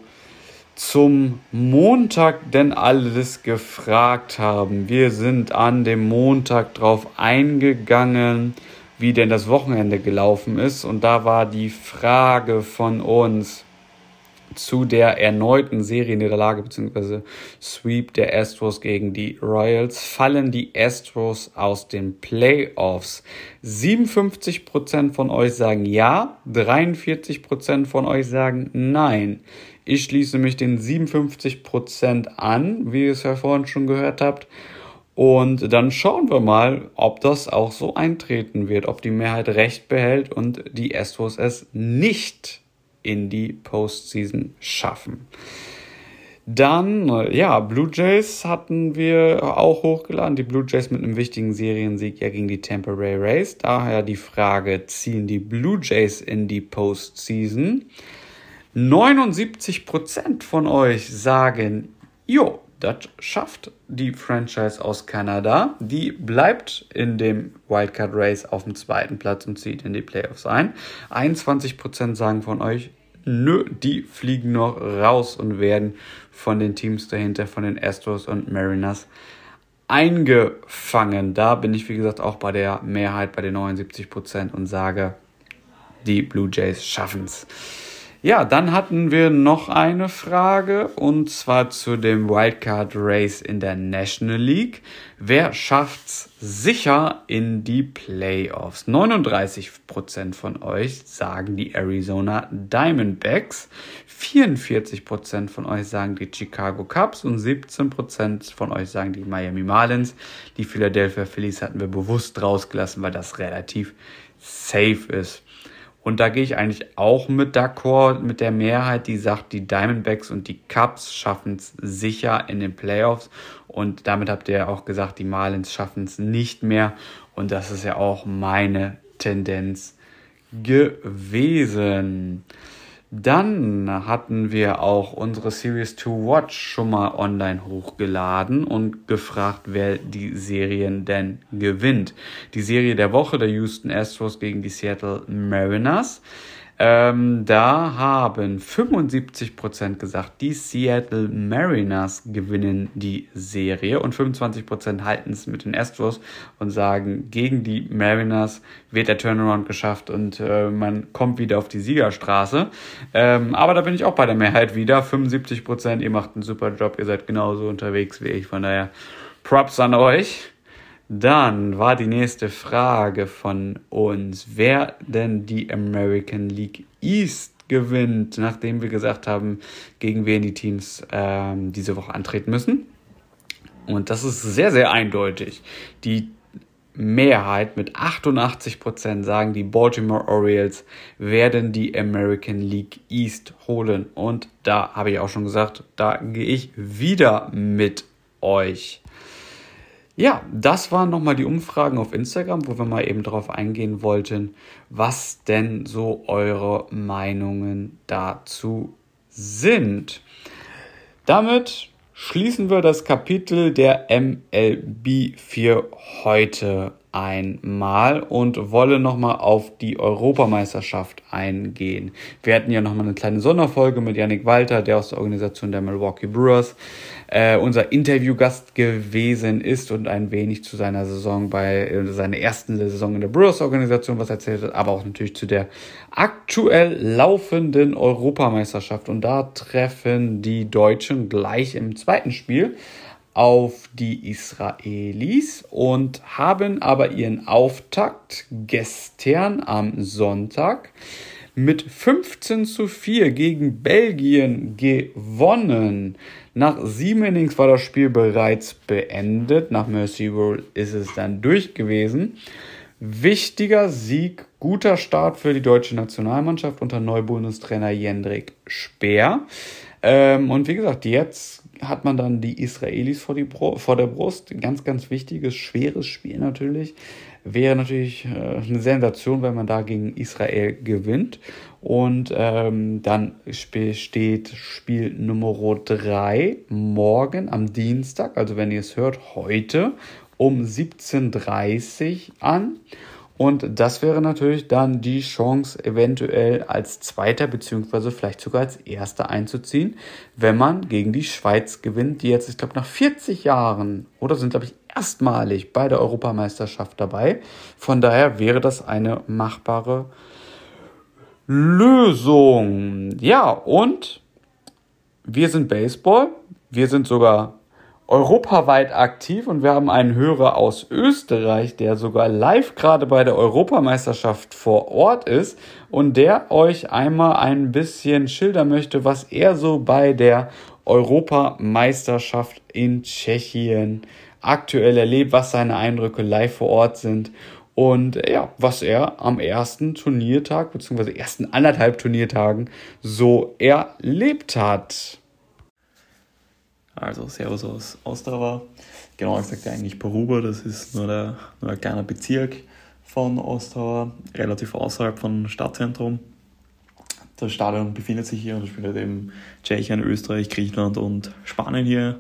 zum Montag denn alles gefragt haben. Wir sind an dem Montag drauf eingegangen, wie denn das Wochenende gelaufen ist. Und da war die Frage von uns, zu der erneuten Serienniederlage bzw. Sweep der Astros gegen die Royals fallen die Astros aus den Playoffs. 57% von euch sagen ja, 43% von euch sagen nein. Ich schließe mich den 57% an, wie ihr es ja vorhin schon gehört habt. Und dann schauen wir mal, ob das auch so eintreten wird, ob die Mehrheit recht behält und die Astros es nicht in die Postseason schaffen. Dann, ja, Blue Jays hatten wir auch hochgeladen. Die Blue Jays mit einem wichtigen Seriensieg ja gegen die Tampa Bay Rays. Daher die Frage, ziehen die Blue Jays in die Postseason? 79% von euch sagen, jo, das schafft die Franchise aus Kanada. Die bleibt in dem Wildcard Race auf dem zweiten Platz und zieht in die Playoffs ein. 21% sagen von euch Nö, die fliegen noch raus und werden von den Teams dahinter, von den Astros und Mariners eingefangen. Da bin ich, wie gesagt, auch bei der Mehrheit, bei den 79% und sage, die Blue Jays schaffen es. Ja, dann hatten wir noch eine Frage und zwar zu dem Wildcard Race in der National League. Wer schafft's sicher in die Playoffs? 39% von euch sagen die Arizona Diamondbacks, 44% von euch sagen die Chicago Cubs und 17% von euch sagen die Miami Marlins. Die Philadelphia Phillies hatten wir bewusst rausgelassen, weil das relativ safe ist. Und da gehe ich eigentlich auch mit d'accord, mit der Mehrheit, die sagt, die Diamondbacks und die Cubs schaffen es sicher in den Playoffs. Und damit habt ihr ja auch gesagt, die Marlins schaffen es nicht mehr. Und das ist ja auch meine Tendenz gewesen. Dann hatten wir auch unsere Series to Watch schon mal online hochgeladen und gefragt, wer die Serien denn gewinnt. Die Serie der Woche der Houston Astros gegen die Seattle Mariners. Ähm, da haben 75% gesagt, die Seattle Mariners gewinnen die Serie und 25% halten es mit den Astros und sagen, gegen die Mariners wird der Turnaround geschafft und äh, man kommt wieder auf die Siegerstraße. Ähm, aber da bin ich auch bei der Mehrheit wieder. 75%, ihr macht einen super Job, ihr seid genauso unterwegs wie ich. Von daher Props an euch. Dann war die nächste Frage von uns, wer denn die American League East gewinnt, nachdem wir gesagt haben, gegen wen die Teams ähm, diese Woche antreten müssen. Und das ist sehr, sehr eindeutig. Die Mehrheit mit 88% sagen, die Baltimore Orioles werden die American League East holen. Und da habe ich auch schon gesagt, da gehe ich wieder mit euch. Ja, das waren nochmal die Umfragen auf Instagram, wo wir mal eben darauf eingehen wollten, was denn so eure Meinungen dazu sind. Damit schließen wir das Kapitel der MLB für heute einmal und wollen nochmal auf die Europameisterschaft eingehen. Wir hatten ja nochmal eine kleine Sonderfolge mit Yannick Walter, der aus der Organisation der Milwaukee Brewers äh, unser Interviewgast gewesen ist und ein wenig zu seiner Saison bei äh, seiner ersten Saison in der Brewers Organisation was erzählt hat, aber auch natürlich zu der aktuell laufenden Europameisterschaft. Und da treffen die Deutschen gleich im zweiten Spiel auf die Israelis und haben aber ihren Auftakt gestern am Sonntag mit 15 zu 4 gegen Belgien gewonnen. Nach sieben Innings war das Spiel bereits beendet. Nach Mercy Rule ist es dann durch gewesen. Wichtiger Sieg, guter Start für die deutsche Nationalmannschaft unter Neubundestrainer Jendrik Speer. Ähm, und wie gesagt, jetzt hat man dann die Israelis vor, die vor der Brust. Ganz, ganz wichtiges, schweres Spiel natürlich. Wäre natürlich äh, eine Sensation, wenn man da gegen Israel gewinnt. Und ähm, dann steht Spiel Nummer 3 morgen am Dienstag, also wenn ihr es hört, heute um 17.30 Uhr an. Und das wäre natürlich dann die Chance, eventuell als Zweiter beziehungsweise vielleicht sogar als Erster einzuziehen, wenn man gegen die Schweiz gewinnt, die jetzt, ich glaube, nach 40 Jahren oder sind, glaube ich, erstmalig bei der Europameisterschaft dabei. Von daher wäre das eine machbare Lösung. Ja, und wir sind Baseball. Wir sind sogar europaweit aktiv und wir haben einen Hörer aus Österreich, der sogar live gerade bei der Europameisterschaft vor Ort ist und der euch einmal ein bisschen schildern möchte, was er so bei der Europameisterschaft in Tschechien aktuell erlebt, was seine Eindrücke live vor Ort sind und ja, was er am ersten Turniertag bzw. ersten anderthalb Turniertagen so erlebt hat. Also Servus aus Ostrava, genauer gesagt eigentlich Poruba, das ist nur, der, nur ein kleiner Bezirk von Ostrava, relativ außerhalb vom Stadtzentrum. Das Stadion befindet sich hier und spielt halt eben Tschechien, Österreich, Griechenland und Spanien hier.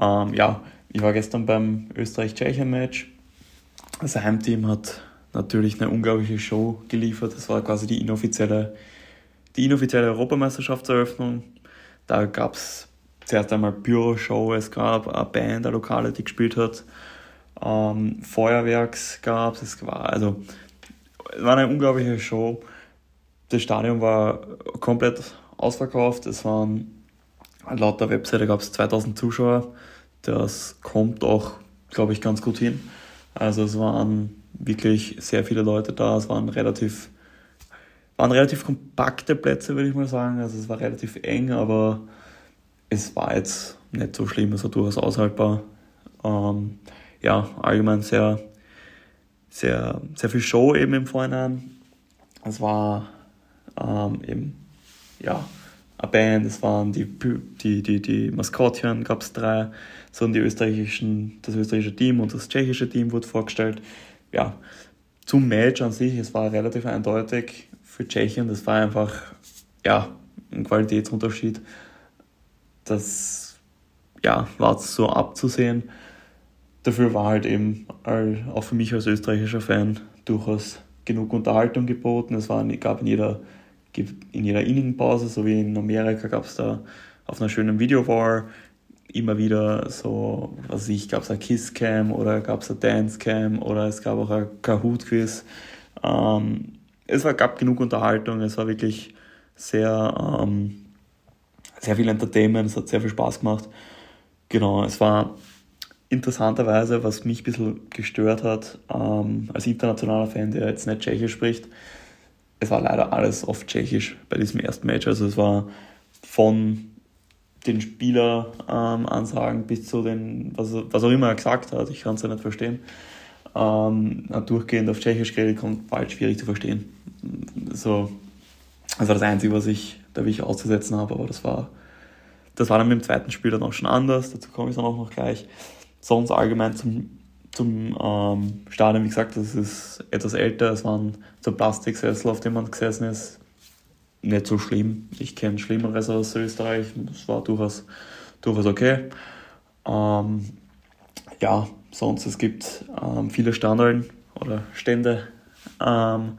Ähm, ja, ich war gestern beim Österreich-Tschechien-Match das Heimteam hat natürlich eine unglaubliche Show geliefert. Das war quasi die inoffizielle die inoffizielle Europameisterschaftseröffnung. Da gab es zuerst einmal Pyro-Show, es gab eine Band, eine Lokale, die gespielt hat. Ähm, Feuerwerks gab es, es war also es war eine unglaubliche Show. Das Stadion war komplett ausverkauft. Es waren laut der Webseite gab es 2000 Zuschauer. Das kommt auch, glaube ich, ganz gut hin. Also es waren wirklich sehr viele Leute da. Es waren relativ, waren relativ kompakte Plätze, würde ich mal sagen. Also es war relativ eng, aber es war jetzt nicht so schlimm. War durchaus aushaltbar. Ähm, ja, allgemein sehr, sehr, sehr viel Show eben im Vorhinein. Es war ähm, eben, ja, eine Band, es waren die, die, die, die Maskottchen, gab es drei, so die österreichischen, das österreichische Team und das tschechische Team wurde vorgestellt. Ja, zum Match an sich, es war relativ eindeutig für Tschechien, das war einfach, ja, ein Qualitätsunterschied. Das, ja, war so abzusehen. Dafür war halt eben auch für mich als österreichischer Fan durchaus genug Unterhaltung geboten. Es war, gab in jeder in jeder Innenpause, so wie in Amerika gab es da auf einer schönen Video-War immer wieder so, was ich, gab es ein Kiss-Cam oder gab es ein Dance-Cam oder es gab auch ein Kahoot-Quiz. Ähm, es war, gab genug Unterhaltung, es war wirklich sehr, ähm, sehr viel Entertainment, es hat sehr viel Spaß gemacht. Genau, es war interessanterweise, was mich ein bisschen gestört hat, ähm, als internationaler Fan, der jetzt nicht Tschechisch spricht, es war leider alles auf Tschechisch bei diesem ersten Match. Also es war von den Spieleransagen ähm, bis zu den, was, was auch immer er gesagt hat, ich kann es ja nicht verstehen, ähm, durchgehend auf Tschechisch geredet kommt, halt schwierig zu verstehen. So, das war das Einzige, was ich da wirklich auszusetzen habe, aber das war, das war dann mit dem zweiten Spiel dann auch schon anders, dazu komme ich dann auch noch gleich. Sonst allgemein zum zum ähm, Stadion, wie gesagt, das ist etwas älter. Es waren so Plastiksessel, auf dem man gesessen ist. Nicht so schlimm. Ich kenne Schlimmeres aus Österreich. Das war durchaus, durchaus okay. Ähm, ja, sonst es gibt ähm, viele Standeln oder Stände ähm,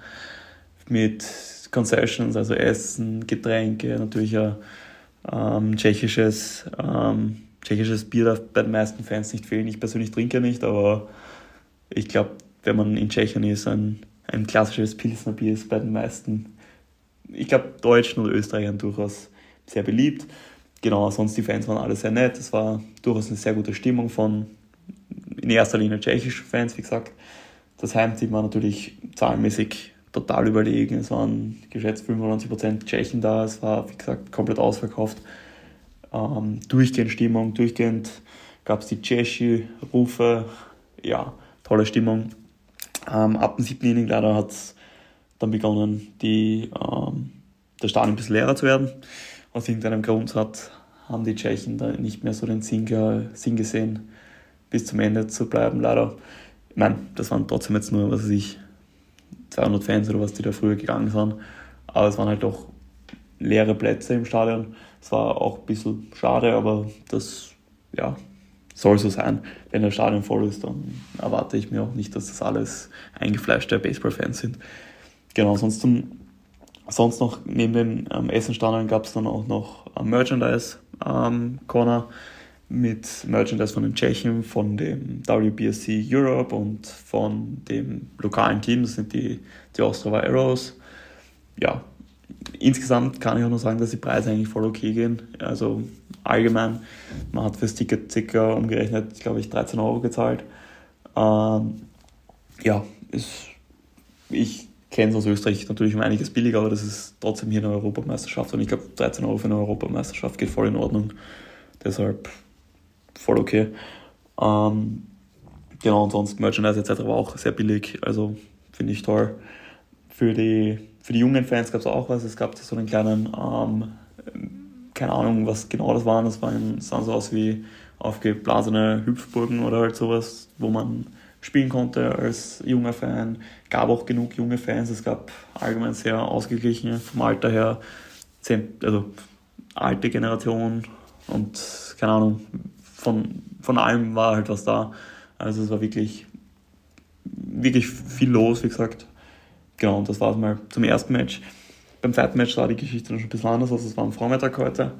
mit Concessions, also Essen, Getränke, natürlich ein ähm, tschechisches ähm, tschechisches Bier darf bei den meisten Fans nicht fehlen. Ich persönlich trinke nicht, aber ich glaube, wenn man in Tschechien ist, ein, ein klassisches Pilsner Bier ist bei den meisten, ich glaube, Deutschen oder Österreichern durchaus sehr beliebt. Genau, sonst die Fans waren alle sehr nett. Es war durchaus eine sehr gute Stimmung von in erster Linie tschechischen Fans, wie gesagt. Das Heimteam war natürlich zahlenmäßig total überlegen. Es waren geschätzt 95% Tschechen da. Es war, wie gesagt, komplett ausverkauft ähm, durchgehend Stimmung, durchgehend gab es die Jeschi-Rufe, ja, tolle Stimmung. Ähm, ab dem siebten Inning leider hat es dann begonnen, die, ähm, der Stadion ein bisschen leerer zu werden. Aus irgendeinem Grund hat, haben die Tschechen da nicht mehr so den Sinn, Sinn gesehen, bis zum Ende zu bleiben, leider. Meine, das waren trotzdem jetzt nur, was weiß ich, 200 Fans oder was, die da früher gegangen sind. Aber es waren halt doch leere Plätze im Stadion. Es war auch ein bisschen schade, aber das ja, soll so sein. Wenn das Stadion voll ist, dann erwarte ich mir auch nicht, dass das alles eingefleischte Baseball-Fans sind. Genau, sonst, sonst noch neben dem ähm, Essenstadion gab es dann auch noch ähm, Merchandise-Corner ähm, mit Merchandise von den Tschechen, von dem WBSC Europe und von dem lokalen Team, das sind die, die Ostrava Arrows. Ja, insgesamt kann ich auch nur sagen, dass die Preise eigentlich voll okay gehen. Also allgemein, man hat fürs Ticket circa umgerechnet, glaube ich, 13 Euro gezahlt. Ähm, ja, ist, ich kenne es aus Österreich natürlich um einiges billiger, aber das ist trotzdem hier eine Europameisterschaft und ich glaube 13 Euro für eine Europameisterschaft geht voll in Ordnung. Deshalb voll okay. Ähm, genau, und sonst Merchandise etc. war auch sehr billig, also finde ich toll. Für die für die jungen Fans gab es auch was. Es gab so einen kleinen, ähm, keine Ahnung, was genau das waren. Das waren, sahen so aus wie aufgeblasene Hüpfburgen oder halt sowas, wo man spielen konnte als junger Fan. Gab auch genug junge Fans. Es gab allgemein sehr ausgeglichene vom Alter her, also alte Generation und keine Ahnung, von, von allem war halt was da. Also es war wirklich, wirklich viel los, wie gesagt. Genau, und das war es mal zum ersten Match. beim zweiten Match sah die Geschichte dann schon ein bisschen anders aus. Es war am Vormittag heute.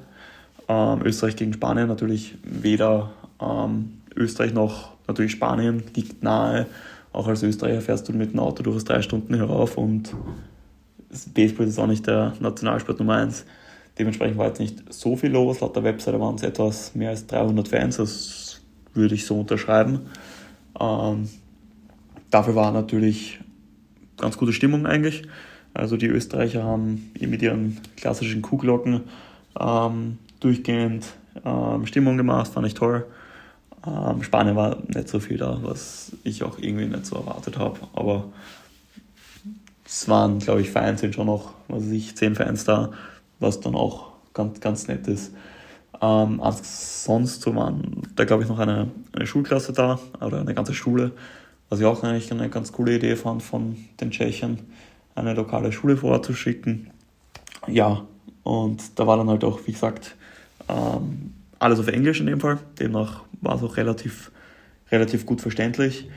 Ähm, Österreich gegen Spanien natürlich weder ähm, Österreich noch natürlich Spanien liegt nahe. Auch als Österreicher fährst du mit dem Auto durchaus drei Stunden herauf und Baseball ist auch nicht der Nationalsport Nummer eins. Dementsprechend war jetzt nicht so viel los. Laut der Webseite waren es etwas mehr als 300 Fans. Das würde ich so unterschreiben. Ähm, dafür war natürlich ganz gute Stimmung eigentlich. Also die Österreicher haben mit ihren klassischen Kuhglocken ähm, durchgehend ähm, Stimmung gemacht, fand ich toll. Ähm, Spanien war nicht so viel da, was ich auch irgendwie nicht so erwartet habe. Aber es waren, glaube ich, Fans sind schon noch, was weiß ich, zehn Fans da, was dann auch ganz, ganz nett ist. Ähm, sonst waren da, glaube ich, noch eine, eine Schulklasse da oder eine ganze Schule, was ich auch eigentlich eine ganz coole Idee fand von den Tschechen, eine lokale Schule vorzuschicken. Ja, und da war dann halt auch, wie gesagt, ähm, alles auf Englisch in dem Fall. Demnach war es auch relativ, relativ gut verständlich.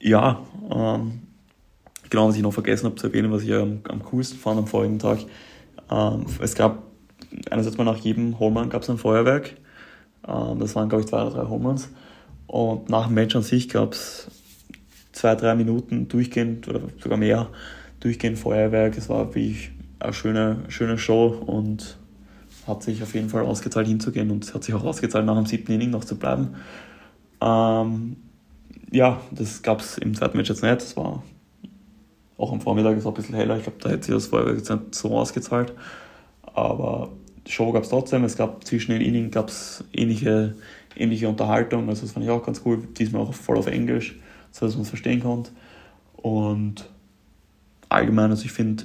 Ja, ähm, genau, was ich noch vergessen habe zu erwähnen, was ich am, am coolsten fand am vorigen Tag. Ähm, es gab einerseits mal nach jedem Homeman gab es ein Feuerwerk. Ähm, das waren, glaube ich, zwei oder drei Homans. Und nach dem Match an sich gab es zwei, drei Minuten durchgehend oder sogar mehr durchgehend Feuerwerk. Es war wie eine schöne, schöne Show und hat sich auf jeden Fall ausgezahlt hinzugehen und hat sich auch ausgezahlt, nach dem siebten Inning noch zu bleiben. Ähm, ja, das gab es im zweiten Match jetzt nicht. Es war auch am Vormittag ist ein bisschen heller. Ich glaube, da hätte sich das jetzt nicht so ausgezahlt. Aber Show gab es trotzdem. Es gab zwischen den Innings gab's ähnliche, ähnliche Unterhaltung. Also das fand ich auch ganz cool. Diesmal auch voll auf Englisch, so dass man es verstehen konnte. Und allgemein, also ich finde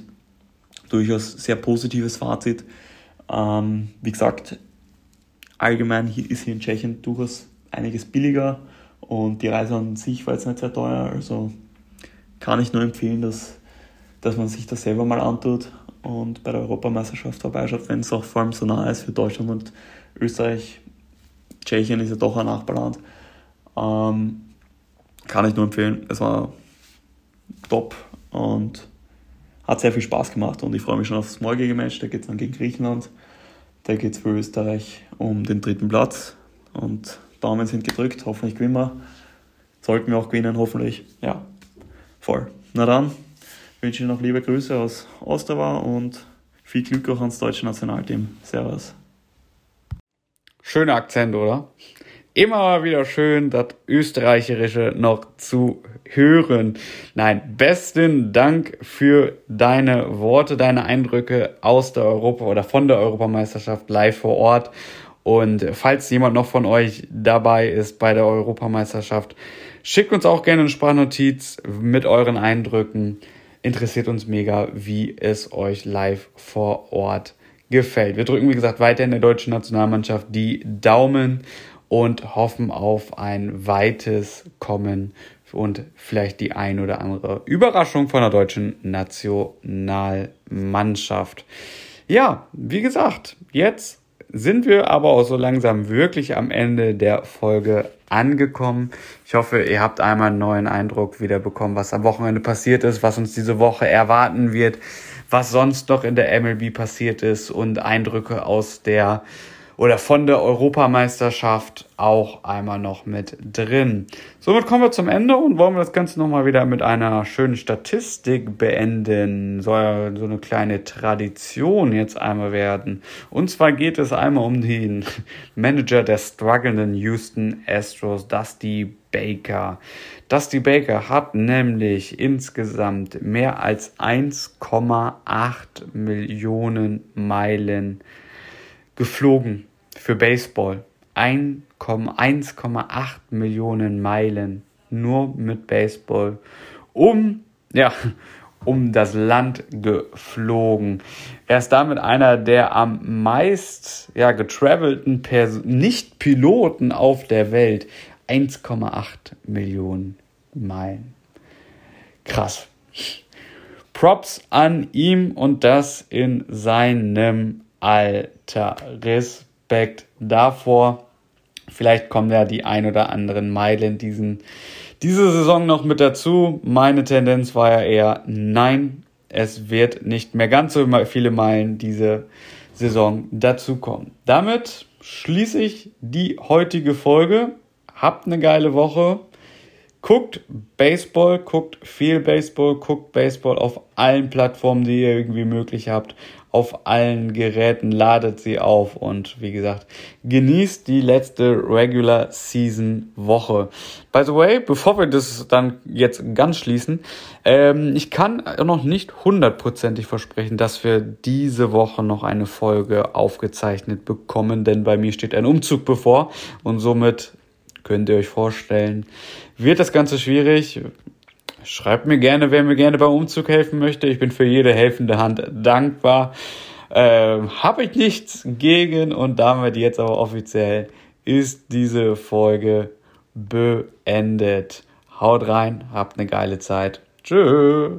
durchaus sehr positives Fazit. Ähm, wie gesagt, allgemein ist hier in Tschechien durchaus einiges billiger und die Reise an sich war jetzt nicht sehr teuer. Also kann ich nur empfehlen, dass, dass man sich das selber mal antut und bei der Europameisterschaft vorbeischaut, wenn es auch vor allem so nah ist für Deutschland und Österreich. Tschechien ist ja doch ein Nachbarland. Ähm, kann ich nur empfehlen. Es war top und hat sehr viel Spaß gemacht und ich freue mich schon auf das morgige Match. Da geht es dann gegen Griechenland. Da geht es für Österreich um den dritten Platz und Daumen sind gedrückt. Hoffentlich gewinnen wir. Sollten wir auch gewinnen, hoffentlich. Ja, voll. Na dann wünsche ich noch liebe Grüße aus Ostrava und viel Glück auch ans deutsche Nationalteam. Servus. Schöner Akzent, oder? Immer wieder schön, das Österreichische noch zu hören. Nein, besten Dank für deine Worte, deine Eindrücke aus der Europa oder von der Europameisterschaft live vor Ort. Und falls jemand noch von euch dabei ist bei der Europameisterschaft, schickt uns auch gerne eine Sprachnotiz mit euren Eindrücken interessiert uns mega, wie es euch live vor Ort gefällt. Wir drücken, wie gesagt, weiterhin der deutschen Nationalmannschaft die Daumen und hoffen auf ein weites Kommen und vielleicht die ein oder andere Überraschung von der deutschen Nationalmannschaft. Ja, wie gesagt, jetzt sind wir aber auch so langsam wirklich am Ende der Folge angekommen. Ich hoffe, ihr habt einmal einen neuen Eindruck wieder bekommen, was am Wochenende passiert ist, was uns diese Woche erwarten wird, was sonst noch in der MLB passiert ist und Eindrücke aus der oder von der Europameisterschaft auch einmal noch mit drin. Somit kommen wir zum Ende und wollen wir das Ganze nochmal wieder mit einer schönen Statistik beenden. Soll so eine kleine Tradition jetzt einmal werden. Und zwar geht es einmal um den Manager der strugglenden Houston Astros, Dusty Baker. Dusty Baker hat nämlich insgesamt mehr als 1,8 Millionen Meilen geflogen für Baseball. 1,8 Millionen Meilen nur mit Baseball, um, ja, um das Land geflogen. Er ist damit einer der am meist ja, getravelten Nicht-Piloten auf der Welt. 1,8 Millionen Meilen. Krass. Props an ihm und das in seinem Alter. Respekt davor. Vielleicht kommen ja die ein oder anderen Meilen diesen, diese Saison noch mit dazu. Meine Tendenz war ja eher nein. es wird nicht mehr ganz so viele Meilen diese Saison dazukommen. Damit schließe ich die heutige Folge. Habt eine geile Woche. Guckt Baseball, guckt viel Baseball, guckt Baseball auf allen Plattformen, die ihr irgendwie möglich habt auf allen Geräten, ladet sie auf und wie gesagt, genießt die letzte Regular Season Woche. By the way, bevor wir das dann jetzt ganz schließen, ähm, ich kann noch nicht hundertprozentig versprechen, dass wir diese Woche noch eine Folge aufgezeichnet bekommen, denn bei mir steht ein Umzug bevor und somit könnt ihr euch vorstellen, wird das Ganze schwierig. Schreibt mir gerne, wer mir gerne beim Umzug helfen möchte. Ich bin für jede helfende Hand dankbar. Ähm, Habe ich nichts gegen und damit jetzt aber offiziell ist diese Folge beendet. Haut rein, habt eine geile Zeit. Tschüss.